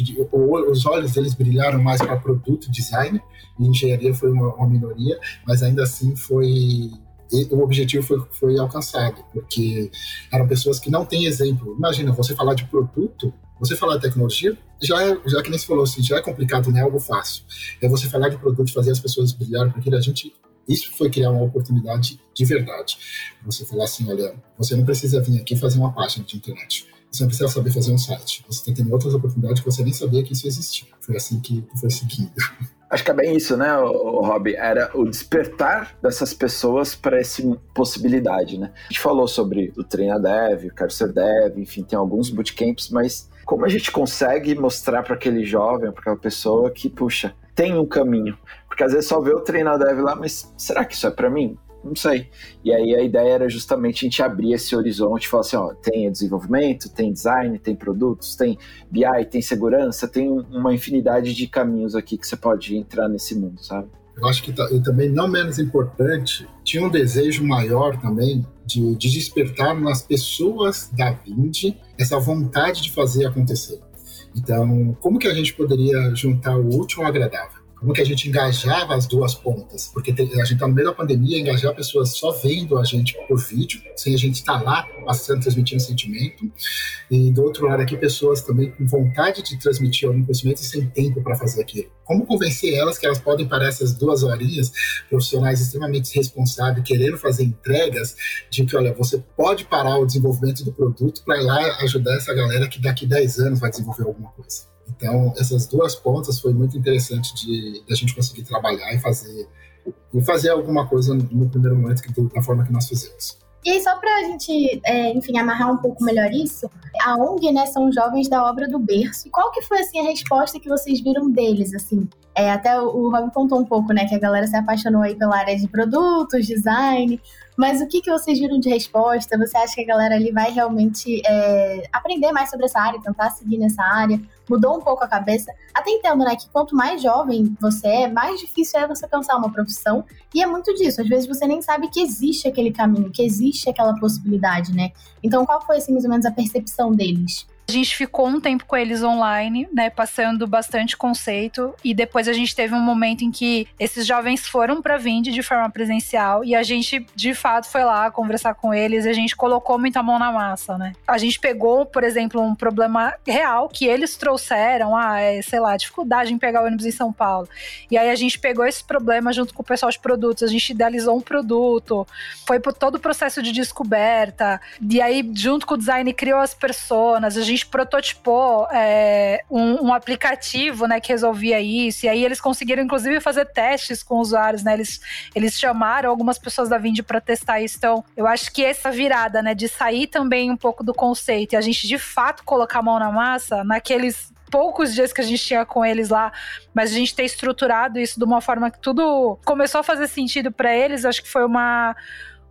os olhos deles brilharam mais para produto design, e engenharia foi uma, uma minoria, mas ainda assim foi o objetivo foi, foi alcançado, porque eram pessoas que não têm exemplo. Imagina, você falar de produto, você falar de tecnologia, já, é, já que nem você falou assim, já é complicado, não é algo fácil. É você falar de produto, fazer as pessoas brilharem, porque a gente isso foi criar uma oportunidade de verdade. Você falar assim, olha, você não precisa vir aqui fazer uma página de internet. Você não precisa saber fazer um site. Você tendo outras oportunidades que você nem sabia que isso existia. Foi assim que foi seguindo. Acho que é bem isso, né, Rob? Era o despertar dessas pessoas para essa possibilidade, né? A gente falou sobre o Treina Dev, o Quero Ser Dev, enfim, tem alguns bootcamps, mas como a gente consegue mostrar para aquele jovem, para aquela pessoa que, puxa, tem um caminho? Porque às vezes só vê o Treina Dev lá, mas será que isso é para mim? Não sei. E aí a ideia era justamente a gente abrir esse horizonte falar assim, ó, tem desenvolvimento, tem design, tem produtos, tem BI, tem segurança, tem uma infinidade de caminhos aqui que você pode entrar nesse mundo, sabe? Eu acho que e também não menos importante, tinha um desejo maior também de, de despertar nas pessoas da Vind essa vontade de fazer acontecer. Então, como que a gente poderia juntar o útil ao agradável? Como que a gente engajava as duas pontas, porque a gente está no meio da pandemia, engajar pessoas só vendo a gente por vídeo, sem a gente estar tá lá, passando, transmitindo sentimento, e do outro lado aqui, pessoas também com vontade de transmitir algum conhecimento e sem tempo para fazer aquilo. Como convencer elas que elas podem parar essas duas horinhas, profissionais extremamente responsáveis, querendo fazer entregas, de que, olha, você pode parar o desenvolvimento do produto para ir lá ajudar essa galera que daqui 10 anos vai desenvolver alguma coisa. Então, essas duas pontas foi muito interessante de, de a gente conseguir trabalhar e fazer, e fazer alguma coisa no primeiro momento que, da forma que nós fizemos. E aí, só para a gente, é, enfim, amarrar um pouco melhor isso, a ONG, né, são jovens da obra do berço. Qual que foi, assim, a resposta que vocês viram deles, assim? É, até o Rob contou um pouco, né, que a galera se apaixonou aí pela área de produtos, design, mas o que, que vocês viram de resposta? Você acha que a galera ali vai realmente é, aprender mais sobre essa área, tentar seguir nessa área? Mudou um pouco a cabeça? Até entendo, né, que quanto mais jovem você é, mais difícil é você pensar uma profissão. E é muito disso. Às vezes você nem sabe que existe aquele caminho, que existe aquela possibilidade, né? Então, qual foi, assim, mais ou menos a percepção deles? A gente ficou um tempo com eles online, né, passando bastante conceito e depois a gente teve um momento em que esses jovens foram para Vind de forma presencial e a gente de fato foi lá conversar com eles, e a gente colocou muita mão na massa, né? A gente pegou, por exemplo, um problema real que eles trouxeram, ah, é, sei lá, dificuldade em pegar ônibus em São Paulo. E aí a gente pegou esse problema junto com o pessoal de produtos, a gente idealizou um produto, foi por todo o processo de descoberta, e aí junto com o design criou as personas, a gente gente prototipou é, um, um, aplicativo, né, que resolvia isso. E aí eles conseguiram, inclusive, fazer testes com usuários, né? Eles, eles chamaram algumas pessoas da Vind para testar isso. Então, eu acho que essa virada, né, de sair também um pouco do conceito e a gente de fato colocar a mão na massa naqueles poucos dias que a gente tinha com eles lá, mas a gente ter estruturado isso de uma forma que tudo começou a fazer sentido para eles, acho que foi uma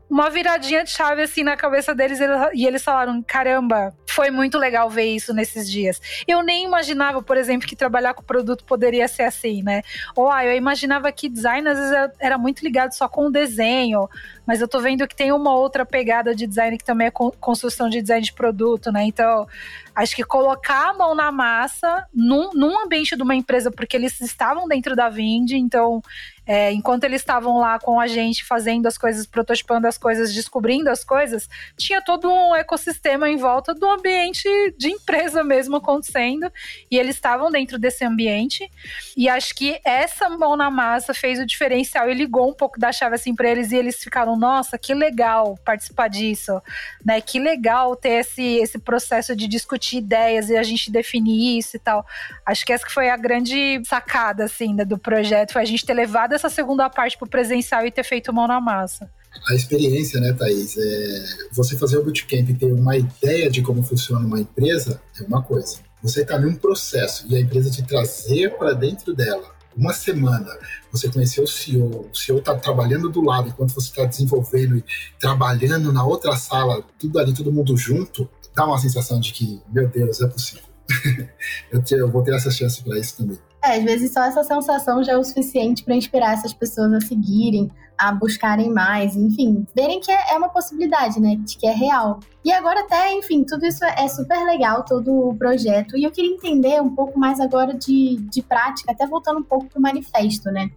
uma viradinha de chave assim na cabeça deles e eles falaram: caramba, foi muito legal ver isso nesses dias. Eu nem imaginava, por exemplo, que trabalhar com produto poderia ser assim, né? Ou ah, eu imaginava que design às vezes era muito ligado só com o desenho, mas eu tô vendo que tem uma outra pegada de design que também é construção de design de produto, né? Então, acho que colocar a mão na massa num, num ambiente de uma empresa, porque eles estavam dentro da Vind, então é, enquanto eles estavam lá com a gente fazendo as coisas, prototipando as coisas, descobrindo as coisas, tinha todo um ecossistema em volta do ambiente de empresa mesmo acontecendo. E eles estavam dentro desse ambiente. E acho que essa mão na massa fez o diferencial e ligou um pouco da chave assim para eles. E eles ficaram, nossa, que legal participar disso, né? Que legal ter esse, esse processo de discutir ideias e a gente definir isso e tal. Acho que essa foi a grande sacada, assim, né, do projeto, foi a gente ter levado essa segunda parte pro presencial e ter feito mão na massa. A experiência, né, Thaís? É, você fazer o bootcamp e ter uma ideia de como funciona uma empresa é uma coisa. você está num processo e a empresa te trazer para dentro dela uma semana, você conheceu o CEO, o CEO está trabalhando do lado enquanto você está desenvolvendo e trabalhando na outra sala, tudo ali, todo mundo junto, dá uma sensação de que, meu Deus, é possível. *laughs* eu, te, eu vou ter essa chance para isso também. É, às vezes só essa sensação já é o suficiente para inspirar essas pessoas a seguirem, a buscarem mais, enfim, verem que é, é uma possibilidade, né? Que é real. E agora até, enfim, tudo isso é super legal, todo o projeto. E eu queria entender um pouco mais agora de, de prática, até voltando um pouco para o manifesto, né?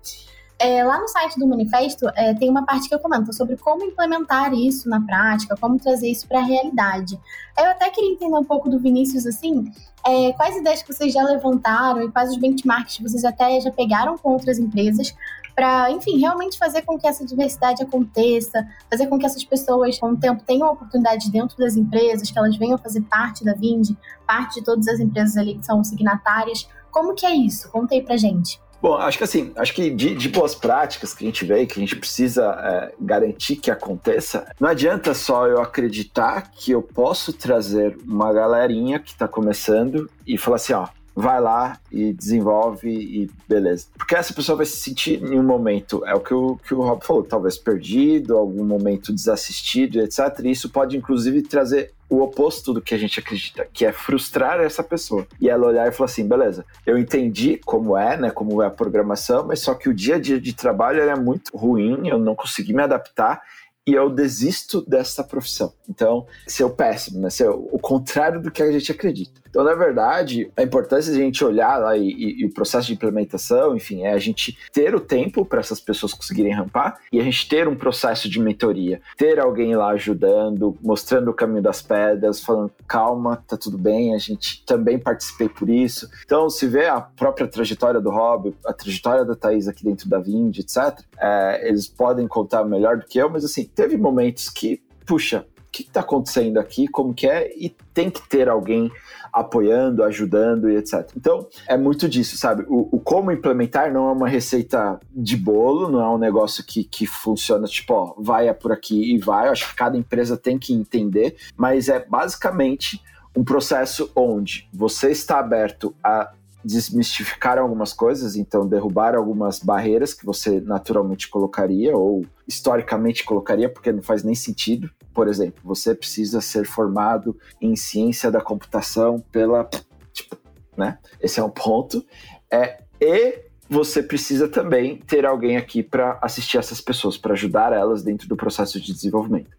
É, lá no site do manifesto é, tem uma parte que eu comento sobre como implementar isso na prática, como trazer isso para a realidade. Eu até queria entender um pouco do Vinícius, assim, é, quais ideias que vocês já levantaram e quais os benchmarks que vocês até já pegaram com outras empresas para, enfim, realmente fazer com que essa diversidade aconteça, fazer com que essas pessoas, com o tempo, tenham oportunidades dentro das empresas, que elas venham fazer parte da Vind, parte de todas as empresas ali que são signatárias. Como que é isso? Conta aí pra gente. Bom, acho que assim, acho que de, de, boas práticas que a gente vê, que a gente precisa é, garantir que aconteça, não adianta só eu acreditar que eu posso trazer uma galerinha que está começando e falar assim, ó, vai lá e desenvolve e beleza. Porque essa pessoa vai se sentir em um momento, é o que o, que o Rob falou, talvez perdido, algum momento desassistido, etc. E isso pode, inclusive, trazer o oposto do que a gente acredita, que é frustrar essa pessoa. E ela olhar e falar assim: beleza, eu entendi como é, né? Como é a programação, mas só que o dia a dia de trabalho é muito ruim, eu não consegui me adaptar e eu desisto dessa profissão. Então, ser o péssimo, né? O contrário do que a gente acredita. Então, na verdade, a importância de a gente olhar lá e, e, e o processo de implementação, enfim, é a gente ter o tempo para essas pessoas conseguirem rampar e a gente ter um processo de mentoria, ter alguém lá ajudando, mostrando o caminho das pedras, falando calma, tá tudo bem, a gente também participei por isso. Então, se vê a própria trajetória do Rob, a trajetória da Thaís aqui dentro da Vind, etc., é, eles podem contar melhor do que eu, mas assim, teve momentos que, puxa, o que está acontecendo aqui, como que é, e tem que ter alguém apoiando, ajudando e etc. Então, é muito disso, sabe? O, o, como implementar não é uma receita de bolo, não é um negócio que, que funciona tipo, ó, vai é por aqui e vai. Eu acho que cada empresa tem que entender, mas é basicamente um processo onde você está aberto a desmistificar algumas coisas, então derrubar algumas barreiras que você naturalmente colocaria ou historicamente colocaria, porque não faz nem sentido. Por exemplo, você precisa ser formado em ciência da computação pela. Tipo, né? Esse é um ponto. É, e você precisa também ter alguém aqui para assistir essas pessoas, para ajudar elas dentro do processo de desenvolvimento.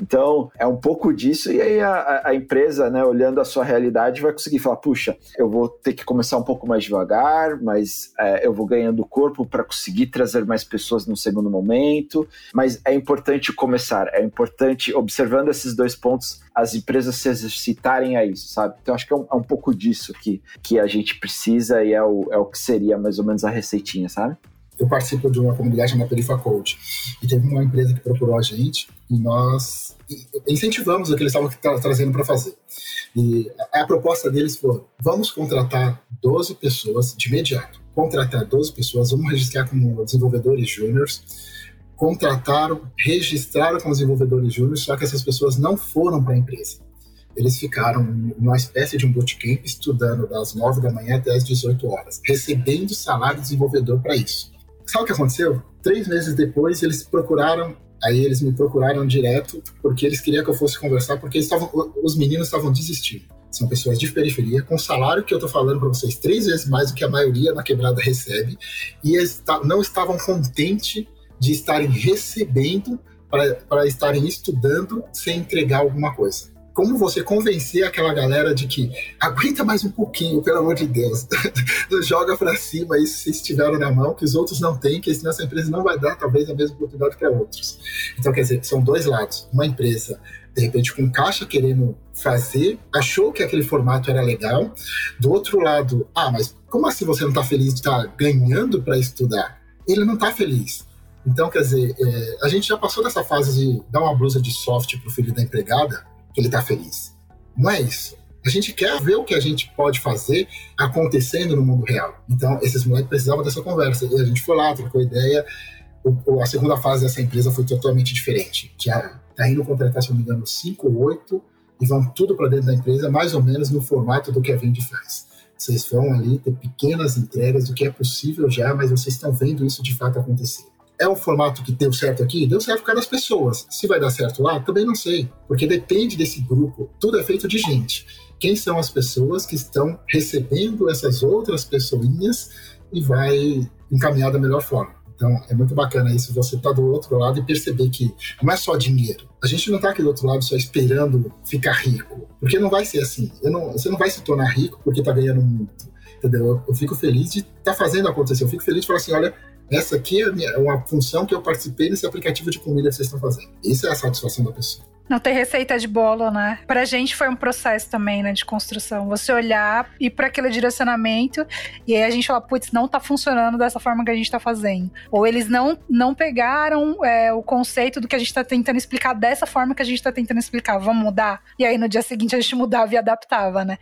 Então, é um pouco disso, e aí a, a, empresa, né, olhando a sua realidade, vai conseguir falar: puxa, eu vou ter que começar um pouco mais devagar, mas é, eu vou ganhando corpo para conseguir trazer mais pessoas no segundo momento. Mas é importante começar, é importante, observando esses dois pontos, as empresas se exercitarem a isso, sabe? Então, acho que é um, é um pouco disso que, que a gente precisa e é o, é o que seria mais ou menos a receitinha, sabe? Eu participo de uma comunidade chamada Perifa Code e teve uma empresa que procurou a gente e nós incentivamos o que eles estavam tra trazendo para fazer. E a, a proposta deles foi: vamos contratar 12 pessoas de imediato. Contratar 12 pessoas, vamos registrar como desenvolvedores júniores contrataram, registraram como desenvolvedores júniores, só que essas pessoas não foram para a empresa. Eles ficaram numa espécie de um bootcamp estudando das 9 da manhã até as 18 horas, recebendo salário de desenvolvedor para isso. Sabe o que aconteceu? Três meses depois, eles procuraram Aí eles me procuraram direto porque eles queriam que eu fosse conversar, porque estavam, os meninos estavam desistindo. São pessoas de periferia, com salário que eu tô falando para vocês três vezes mais do que a maioria na quebrada recebe, e eles não estavam contentes de estarem recebendo para estarem estudando sem entregar alguma coisa. Como você convencer aquela galera de que aguenta mais um pouquinho, pelo amor de Deus, *laughs* joga para cima isso se estiveram na mão, que os outros não têm, que senão essa empresa não vai dar talvez a mesma oportunidade para outros. Então, quer dizer, são dois lados. Uma empresa, de repente, com caixa querendo fazer, achou que aquele formato era legal. Do outro lado, ah, mas como assim você não está feliz de estar tá ganhando para estudar? Ele não está feliz então, quer dizer, é, a gente já passou dessa fase de dar uma blusa de soft pro filho da empregada, que ele tá feliz. Não é isso. A gente quer ver o que a gente pode fazer acontecendo no mundo real. Então, esses moleques precisavam dessa conversa. E a gente foi lá, trocou ideia. O, a segunda fase dessa empresa foi totalmente diferente. Já tá indo contratar, se não me engano, 5 ou 8 e vão tudo para dentro da empresa, mais ou menos no formato do que a Vende faz. Vocês vão ali ter pequenas entregas do que é possível já, mas vocês estão vendo isso de fato acontecer. É um formato que deu certo aqui? Deu certo por causa das pessoas. Se vai dar certo lá, também não sei. Porque depende desse grupo. Tudo é feito de gente. Quem são as pessoas que estão recebendo essas outras pessoinhas e vai encaminhar da melhor forma. Então, é muito bacana isso, você estar tá do outro lado e perceber que não é só dinheiro. A gente não está aqui do outro lado só esperando ficar rico, porque não vai ser assim. Não, você não vai se tornar rico porque está ganhando muito, entendeu? Eu, eu fico feliz de estar tá fazendo acontecer. Eu fico feliz de falar assim, olha, essa aqui é, é uma função que eu participei nesse aplicativo de comida que vocês estão fazendo. Isso é a satisfação da pessoa. Não tem receita de bolo, né? Pra gente foi um processo também, né, de construção. Você olhar, ir para aquele direcionamento e aí a gente fala, putz, não tá funcionando dessa forma que a gente tá fazendo. Ou eles não, não pegaram é, o conceito do que a gente tá tentando explicar dessa forma que a gente tá tentando explicar. Vamos mudar? E aí no dia seguinte a gente mudava e adaptava, né?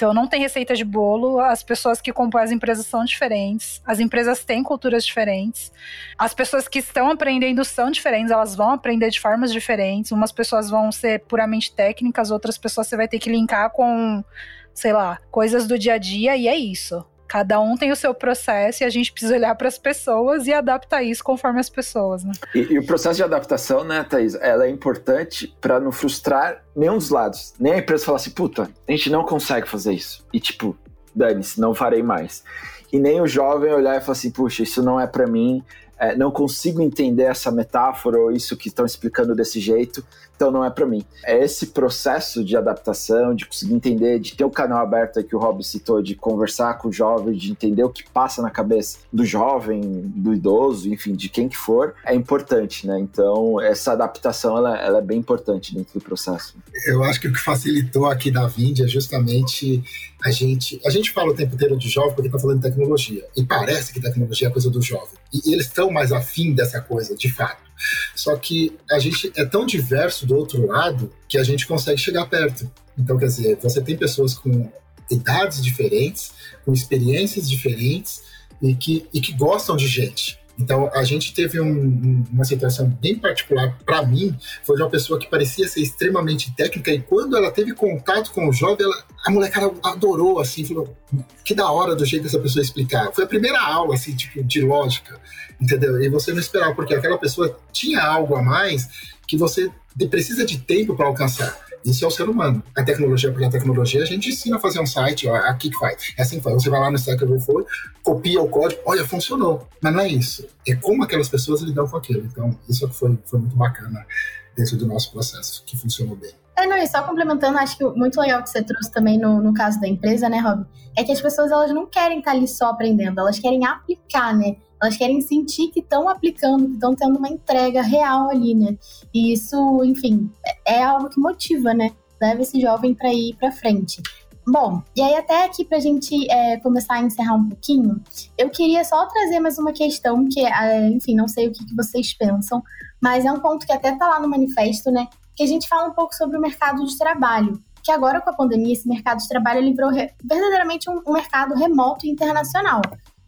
Então não tem receita de bolo, as pessoas que compõem as empresas são diferentes, as empresas têm culturas diferentes, as pessoas que estão aprendendo são diferentes, elas vão aprender de formas diferentes, umas pessoas vão ser puramente técnicas, outras pessoas você vai ter que linkar com, sei lá, coisas do dia a dia e é isso. Cada um tem o seu processo e a gente precisa olhar para as pessoas e adaptar isso conforme as pessoas, né? E, e o processo de adaptação, né, Thaís, ela é importante para não frustrar nenhum dos lados. Nem a empresa falar assim, puta, a gente não consegue fazer isso. E tipo, dane-se, não farei mais. E nem o jovem olhar e falar assim, puxa, isso não é para mim, é, não consigo entender essa metáfora ou isso que estão explicando desse jeito, então não é para mim. É esse processo de adaptação, de conseguir entender, de ter o canal aberto aí que o Rob citou, de conversar com o jovem, de entender o que passa na cabeça do jovem, do idoso, enfim, de quem que for, é importante, né? Então essa adaptação ela, ela é bem importante dentro do processo. Eu acho que o que facilitou aqui da Vind é justamente a gente. A gente fala o tempo inteiro de jovem porque está falando de tecnologia. E parece que tecnologia é coisa do jovem. E eles estão mais afim dessa coisa, de fato. Só que a gente é tão diverso do outro lado que a gente consegue chegar perto. Então, quer dizer, você tem pessoas com idades diferentes, com experiências diferentes e que, e que gostam de gente. Então, a gente teve um, uma situação bem particular para mim, foi de uma pessoa que parecia ser extremamente técnica e quando ela teve contato com o jovem, ela, a molecada adorou, assim, falou, que da hora do jeito dessa pessoa explicar. Foi a primeira aula, assim, tipo, de lógica, entendeu? E você não esperava, porque aquela pessoa tinha algo a mais que você precisa de tempo para alcançar. Isso é o ser humano. A tecnologia, porque a tecnologia a gente ensina a fazer um site, ó, aqui que faz. É assim que faz. Você vai lá no Stack Overflow, copia o código, olha, funcionou. Mas não é isso. É como aquelas pessoas lidam com aquilo. Então, isso foi, foi muito bacana dentro do nosso processo, que funcionou bem. É, não, e só complementando, acho que muito legal que você trouxe também no, no caso da empresa, né, Rob? É que as pessoas elas não querem estar ali só aprendendo, elas querem aplicar, né? Elas querem sentir que estão aplicando, que estão tendo uma entrega real ali, né? E isso, enfim, é, é algo que motiva, né? Leva esse jovem para ir para frente. Bom, e aí até aqui para a gente é, começar a encerrar um pouquinho, eu queria só trazer mais uma questão que, é, enfim, não sei o que, que vocês pensam, mas é um ponto que até tá lá no manifesto, né? Que a gente fala um pouco sobre o mercado de trabalho. Que agora com a pandemia, esse mercado de trabalho ele virou verdadeiramente um, um mercado remoto e internacional.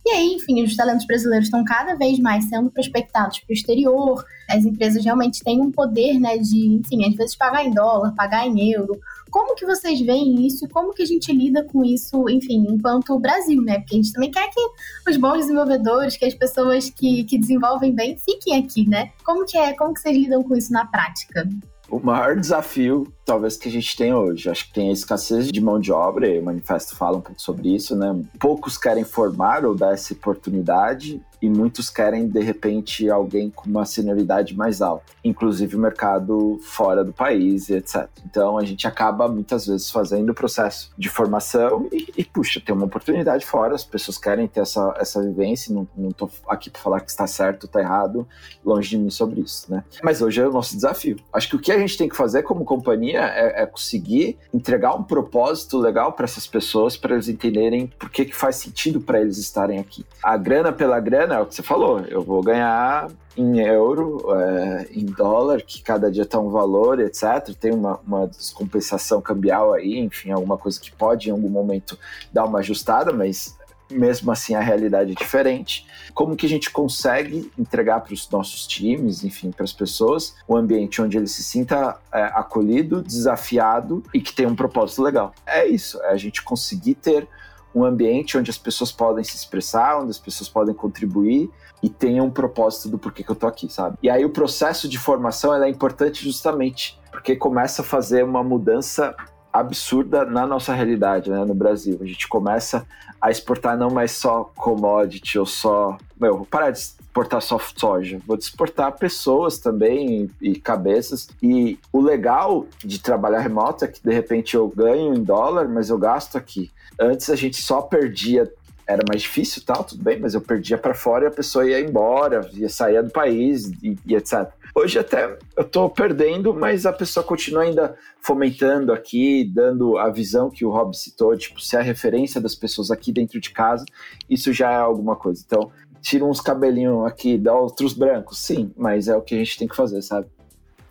E aí, enfim, os talentos brasileiros estão cada vez mais sendo prospectados para o exterior. As empresas realmente têm um poder, né, de, enfim, às vezes pagar em dólar, pagar em euro. Como que vocês veem isso como que a gente lida com isso, enfim, enquanto Brasil, né? Porque a gente também quer que os bons desenvolvedores, que as pessoas que, que desenvolvem bem fiquem aqui, né? Como que é, como que vocês lidam com isso na prática? O maior desafio talvez que a gente tem hoje. Acho que tem a escassez de mão de obra, e o manifesto fala um pouco sobre isso, né? Poucos querem formar ou dar essa oportunidade e muitos querem, de repente, alguém com uma senioridade mais alta, inclusive o mercado fora do país e etc. Então a gente acaba muitas vezes fazendo o processo de formação e, e puxa, tem uma oportunidade fora, as pessoas querem ter essa, essa vivência, não, não tô aqui para falar que está certo ou está errado, longe de mim sobre isso, né? Mas hoje é o nosso desafio. Acho que o que a gente tem que fazer como companhia é, é conseguir entregar um propósito legal para essas pessoas, para eles entenderem por que, que faz sentido para eles estarem aqui. A grana pela grana é o que você falou, eu vou ganhar em euro, é, em dólar, que cada dia está um valor, etc. Tem uma, uma descompensação cambial aí, enfim, alguma coisa que pode em algum momento dar uma ajustada, mas mesmo assim a realidade é diferente. Como que a gente consegue entregar para os nossos times, enfim, para as pessoas, um ambiente onde ele se sinta é, acolhido, desafiado e que tenha um propósito legal. É isso, é a gente conseguir ter um ambiente onde as pessoas podem se expressar, onde as pessoas podem contribuir e tenham um propósito do porquê que eu tô aqui, sabe? E aí o processo de formação é importante justamente porque começa a fazer uma mudança absurda na nossa realidade, né, no Brasil. A gente começa a exportar não mais só commodity ou só. Meu, vou parar de exportar só soja, vou exportar pessoas também e, e cabeças. E o legal de trabalhar remoto é que de repente eu ganho em dólar, mas eu gasto aqui. Antes a gente só perdia era mais difícil tal, tudo bem, mas eu perdia para fora e a pessoa ia embora, ia sair do país e, e, etc. Hoje até eu tô perdendo, mas a pessoa continua ainda fomentando aqui, dando a visão que o Rob citou, tipo, ser a referência das pessoas aqui dentro de casa, isso já é alguma coisa. Então, tira uns cabelinhos aqui, dá outros brancos, sim, mas é o que a gente tem que fazer, sabe?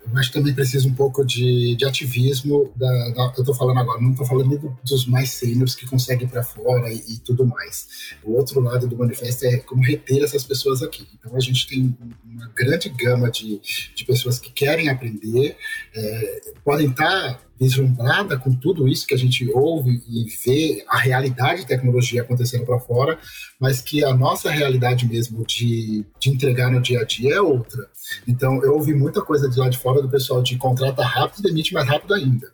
Que também precisa um pouco de, de ativismo. Da, da, eu estou falando agora, não estou falando do, dos mais sêniores que conseguem ir para fora e, e, tudo mais. O outro lado do manifesto é como reter essas pessoas aqui. Então a gente tem uma grande gama de, de pessoas que querem aprender, é, podem estar tá vislumbrada com tudo isso que a gente ouve e vê a realidade de tecnologia acontecendo para fora, mas que a nossa realidade mesmo de, de entregar no dia a dia é outra. Então, eu ouvi muita coisa de lá de fora do pessoal de contrata rápido e demite mais rápido ainda.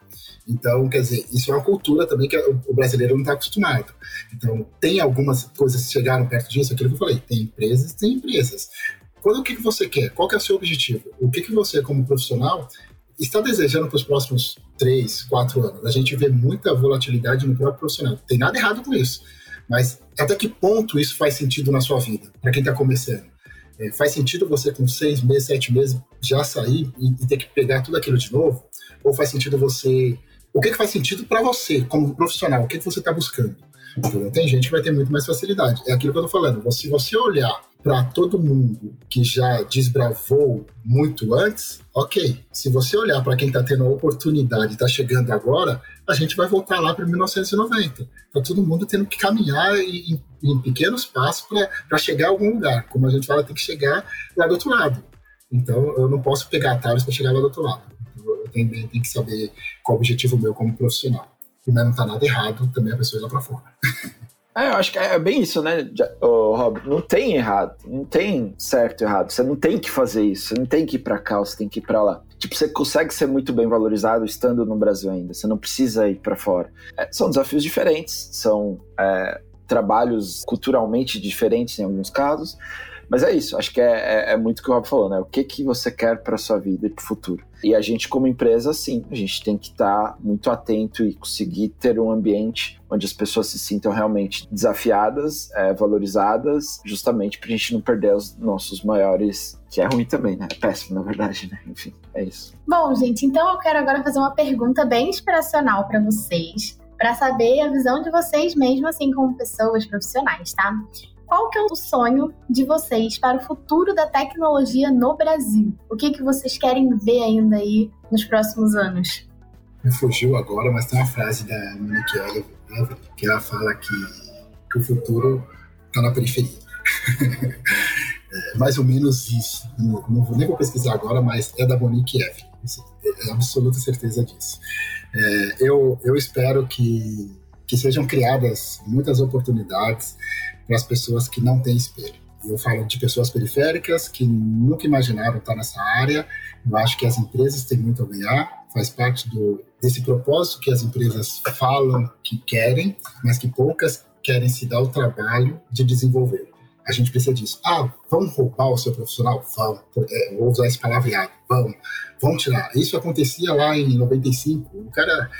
Então, quer dizer, isso é uma cultura também que o brasileiro não está acostumado. Então, tem algumas coisas que chegaram perto disso, aquilo que eu falei, tem empresas, tem empresas. Quando o que, que você quer? Qual que é o seu objetivo? O que, que você, como profissional, está desejando para os próximos três, quatro anos? A gente vê muita volatilidade no próprio profissional. Não tem nada errado com isso. Mas até que ponto isso faz sentido na sua vida, para quem está começando? É, faz sentido você, com seis meses, sete meses, já sair e, e, ter que pegar tudo aquilo de novo? Ou faz sentido você. O que, que faz sentido para você, como profissional? O que, que você está buscando? Tem gente que vai ter muito mais facilidade. É aquilo que eu estou falando. Se você olhar para todo mundo que já desbravou muito antes, ok. Se você olhar para quem está tendo a oportunidade, está chegando agora, a gente vai voltar lá para 1990. Está todo mundo tendo que caminhar em, em pequenos passos para chegar a algum lugar. Como a gente fala, tem que chegar lá do outro lado. Então, eu não posso pegar atalhos para chegar lá do outro lado. Eu tenho, tenho que saber qual o objetivo meu como profissional. E não está nada errado também a pessoa ir lá para fora. *laughs* É, eu acho que é bem isso, né, Rob? Não tem errado, não tem certo e errado. Você não tem que fazer isso, você não tem que ir para cá, você tem que ir para lá. Tipo, você consegue ser muito bem valorizado estando no Brasil ainda. Você não precisa ir para fora. É, são desafios diferentes, são é, trabalhos culturalmente diferentes em alguns casos. Mas é isso, acho que é, é, é muito o que o Rob falou, né? O que, que você quer para sua vida e para o futuro. E a gente, como empresa, sim, a gente tem que estar tá muito atento e conseguir ter um ambiente onde as pessoas se sintam realmente desafiadas, é, valorizadas, justamente para a gente não perder os nossos maiores. Que é ruim também, né? É péssimo, na verdade, né? Enfim, é isso. Bom, gente, então eu quero agora fazer uma pergunta bem inspiracional para vocês para saber a visão de vocês mesmo, assim, como pessoas profissionais, tá? Qual que é o sonho de vocês para o futuro da tecnologia no Brasil? O que, que vocês querem ver ainda aí nos próximos anos? Me fugiu agora, mas tem uma frase da Monique Evelyn que ela fala que, que o futuro está na periferia. *laughs* é mais ou menos isso. Não, não vou, nem vou pesquisar agora, mas é da Monique Evelyn. É absoluta certeza disso. É, eu, eu espero que, que sejam criadas muitas oportunidades para as pessoas que não têm espelho. Eu falo de pessoas periféricas que nunca imaginaram estar nessa área. Eu acho que as empresas têm muito a ganhar, faz parte do, desse propósito que as empresas falam que querem, mas que poucas querem se dar o trabalho de desenvolver. A gente precisa disso. Ah, vão roubar o seu profissional? Vão. É, vou usar esse palavreado. Vão. Vão tirar. Isso acontecia lá em 95. O cara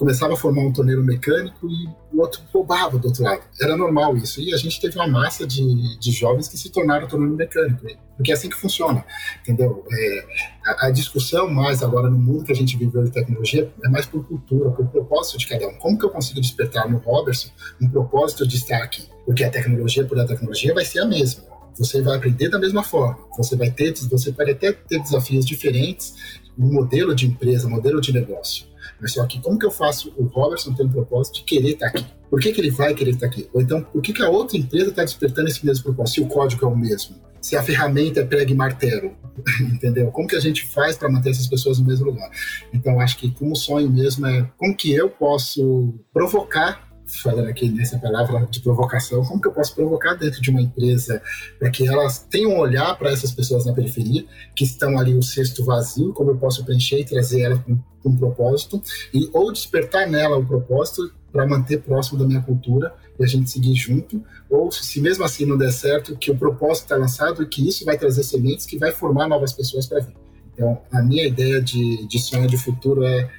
começava a formar um torneiro mecânico e o outro roubava do outro lado. Era normal isso. E a gente teve uma massa de, de jovens que se tornaram torneiro mecânico, né? porque é assim que funciona, entendeu? É, a, a, discussão mais agora no mundo que a gente viveu de tecnologia é mais por cultura, por propósito de cada um. Como que eu consigo despertar no Robertson um propósito de estar aqui? Porque a tecnologia por a tecnologia vai ser a mesma. Você vai aprender da mesma forma. Você vai ter, você vai até ter desafios diferentes no modelo de empresa, modelo de negócio Mas só que como que eu faço o Robertson ter um propósito de querer estar aqui? Por que, que ele vai querer estar aqui? Ou então, por que, que a outra empresa está despertando esse mesmo propósito? Se o código é o mesmo? Se a ferramenta é prego e martelo? *laughs* Entendeu? Como que a gente faz para manter essas pessoas no mesmo lugar? Então, acho que como sonho mesmo é como que eu posso provocar falando aqui nessa palavra de provocação, como que eu posso provocar dentro de uma empresa para que elas tenham um olhar para essas pessoas na periferia, que estão ali o cesto vazio, como eu posso preencher e trazer elas com um propósito, e ou despertar nela o propósito para manter próximo da minha cultura e a gente seguir junto, ou se mesmo assim não der certo, que o propósito está lançado e que isso vai trazer sementes que vai formar novas pessoas para vir. Então, a minha ideia de, de sonho de futuro é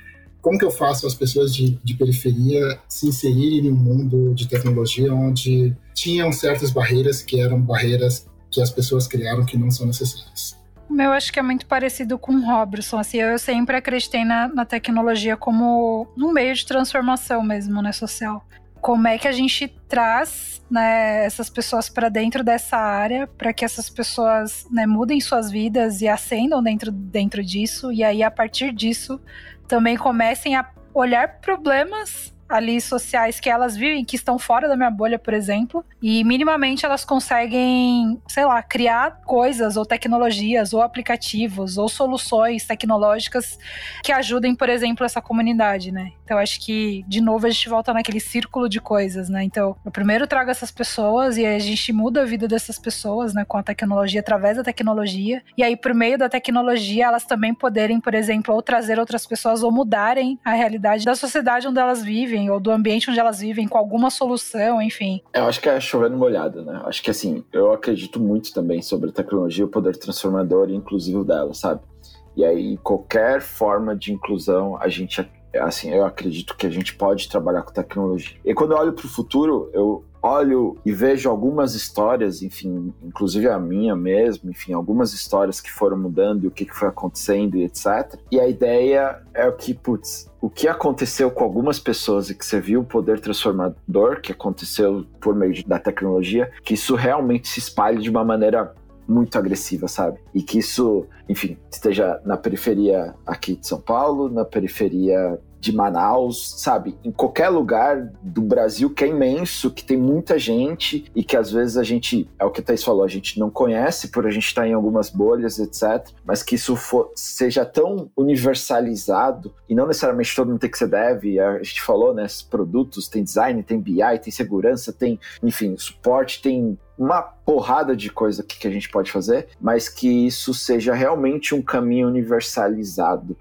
como que eu faço as pessoas de, de periferia se inserirem no mundo de tecnologia onde tinham certas barreiras que eram barreiras que as pessoas criaram que não são necessárias. Meu acho que é muito parecido com o Robertson. Assim, eu sempre acreditei na, na tecnologia como um meio de transformação mesmo, né, social. Como é que a gente traz né, essas pessoas para dentro dessa área para que essas pessoas né, mudem suas vidas e ascendam dentro, dentro disso e aí a partir disso também comecem a olhar problemas ali sociais que elas vivem, que estão fora da minha bolha, por exemplo, e minimamente elas conseguem, sei lá, criar coisas ou tecnologias ou aplicativos ou soluções tecnológicas que ajudem, por exemplo, essa comunidade, né? Então acho que de novo a gente volta naquele círculo de coisas, né? Então, eu primeiro trago essas pessoas e a gente muda a vida dessas pessoas, né, com a tecnologia através da tecnologia. E aí por meio da tecnologia elas também poderem, por exemplo, ou trazer outras pessoas ou mudarem a realidade da sociedade onde elas vivem vivem ou do ambiente onde elas vivem com alguma solução, enfim. Eu acho que é chovendo molhado, né? Acho que assim, eu acredito muito também sobre a tecnologia, o poder transformador e inclusivo dela, sabe? E aí qualquer forma de inclusão, a gente assim, eu acredito que a gente pode trabalhar com tecnologia. E quando eu olho para o futuro, eu olho e vejo algumas histórias, enfim, inclusive a minha mesmo, enfim, algumas histórias que foram mudando e o que, foi acontecendo e etc. E a ideia é o que, putz, o que aconteceu com algumas pessoas e que você viu o poder transformador que aconteceu por meio da tecnologia, que isso realmente se espalhe de uma maneira muito agressiva, sabe? E que isso, enfim, esteja na periferia aqui de São Paulo, na periferia de Manaus, sabe? Em qualquer lugar do Brasil que é imenso, que tem muita gente e que às vezes a gente, é o que a Thais falou, a gente não conhece por a gente estar em algumas bolhas, etc. Mas que isso for, seja tão universalizado e não necessariamente todo mundo tem que ser dev, a gente falou, né? Produtos, tem design, tem BI, tem segurança, tem, enfim, suporte, tem uma porrada de coisa que, que a gente pode fazer, mas que isso seja realmente um caminho universalizado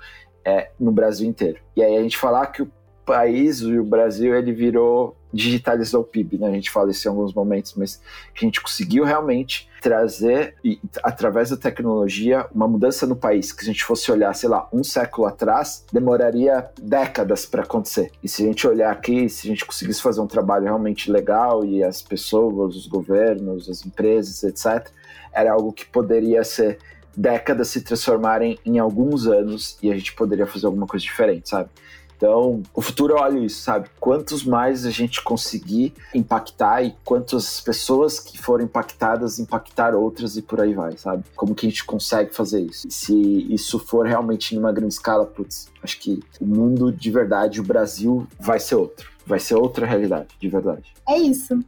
é, no Brasil inteiro. E aí a gente falar que o país, o Brasil, ele virou digitalizou o PIB, né? A gente fala isso em alguns momentos, mas a gente conseguiu realmente trazer, e, através da tecnologia, uma mudança no país que se a gente fosse olhar, sei lá, um século atrás, demoraria décadas para acontecer. E se a gente olhar aqui, se a gente conseguisse fazer um trabalho realmente legal e as pessoas, os governos, as empresas, etc., era algo que poderia ser décadas se transformarem em alguns anos e a gente poderia fazer alguma coisa diferente, sabe? Então, o futuro eu olho isso, sabe? Quantos mais a gente conseguir impactar e quantas pessoas que foram impactadas impactar outras e por aí vai, sabe? Como que a gente consegue fazer isso? Se isso for realmente em uma grande escala, putz, acho que o mundo de verdade, o Brasil, vai ser outro. Vai ser outra realidade, de verdade. É isso.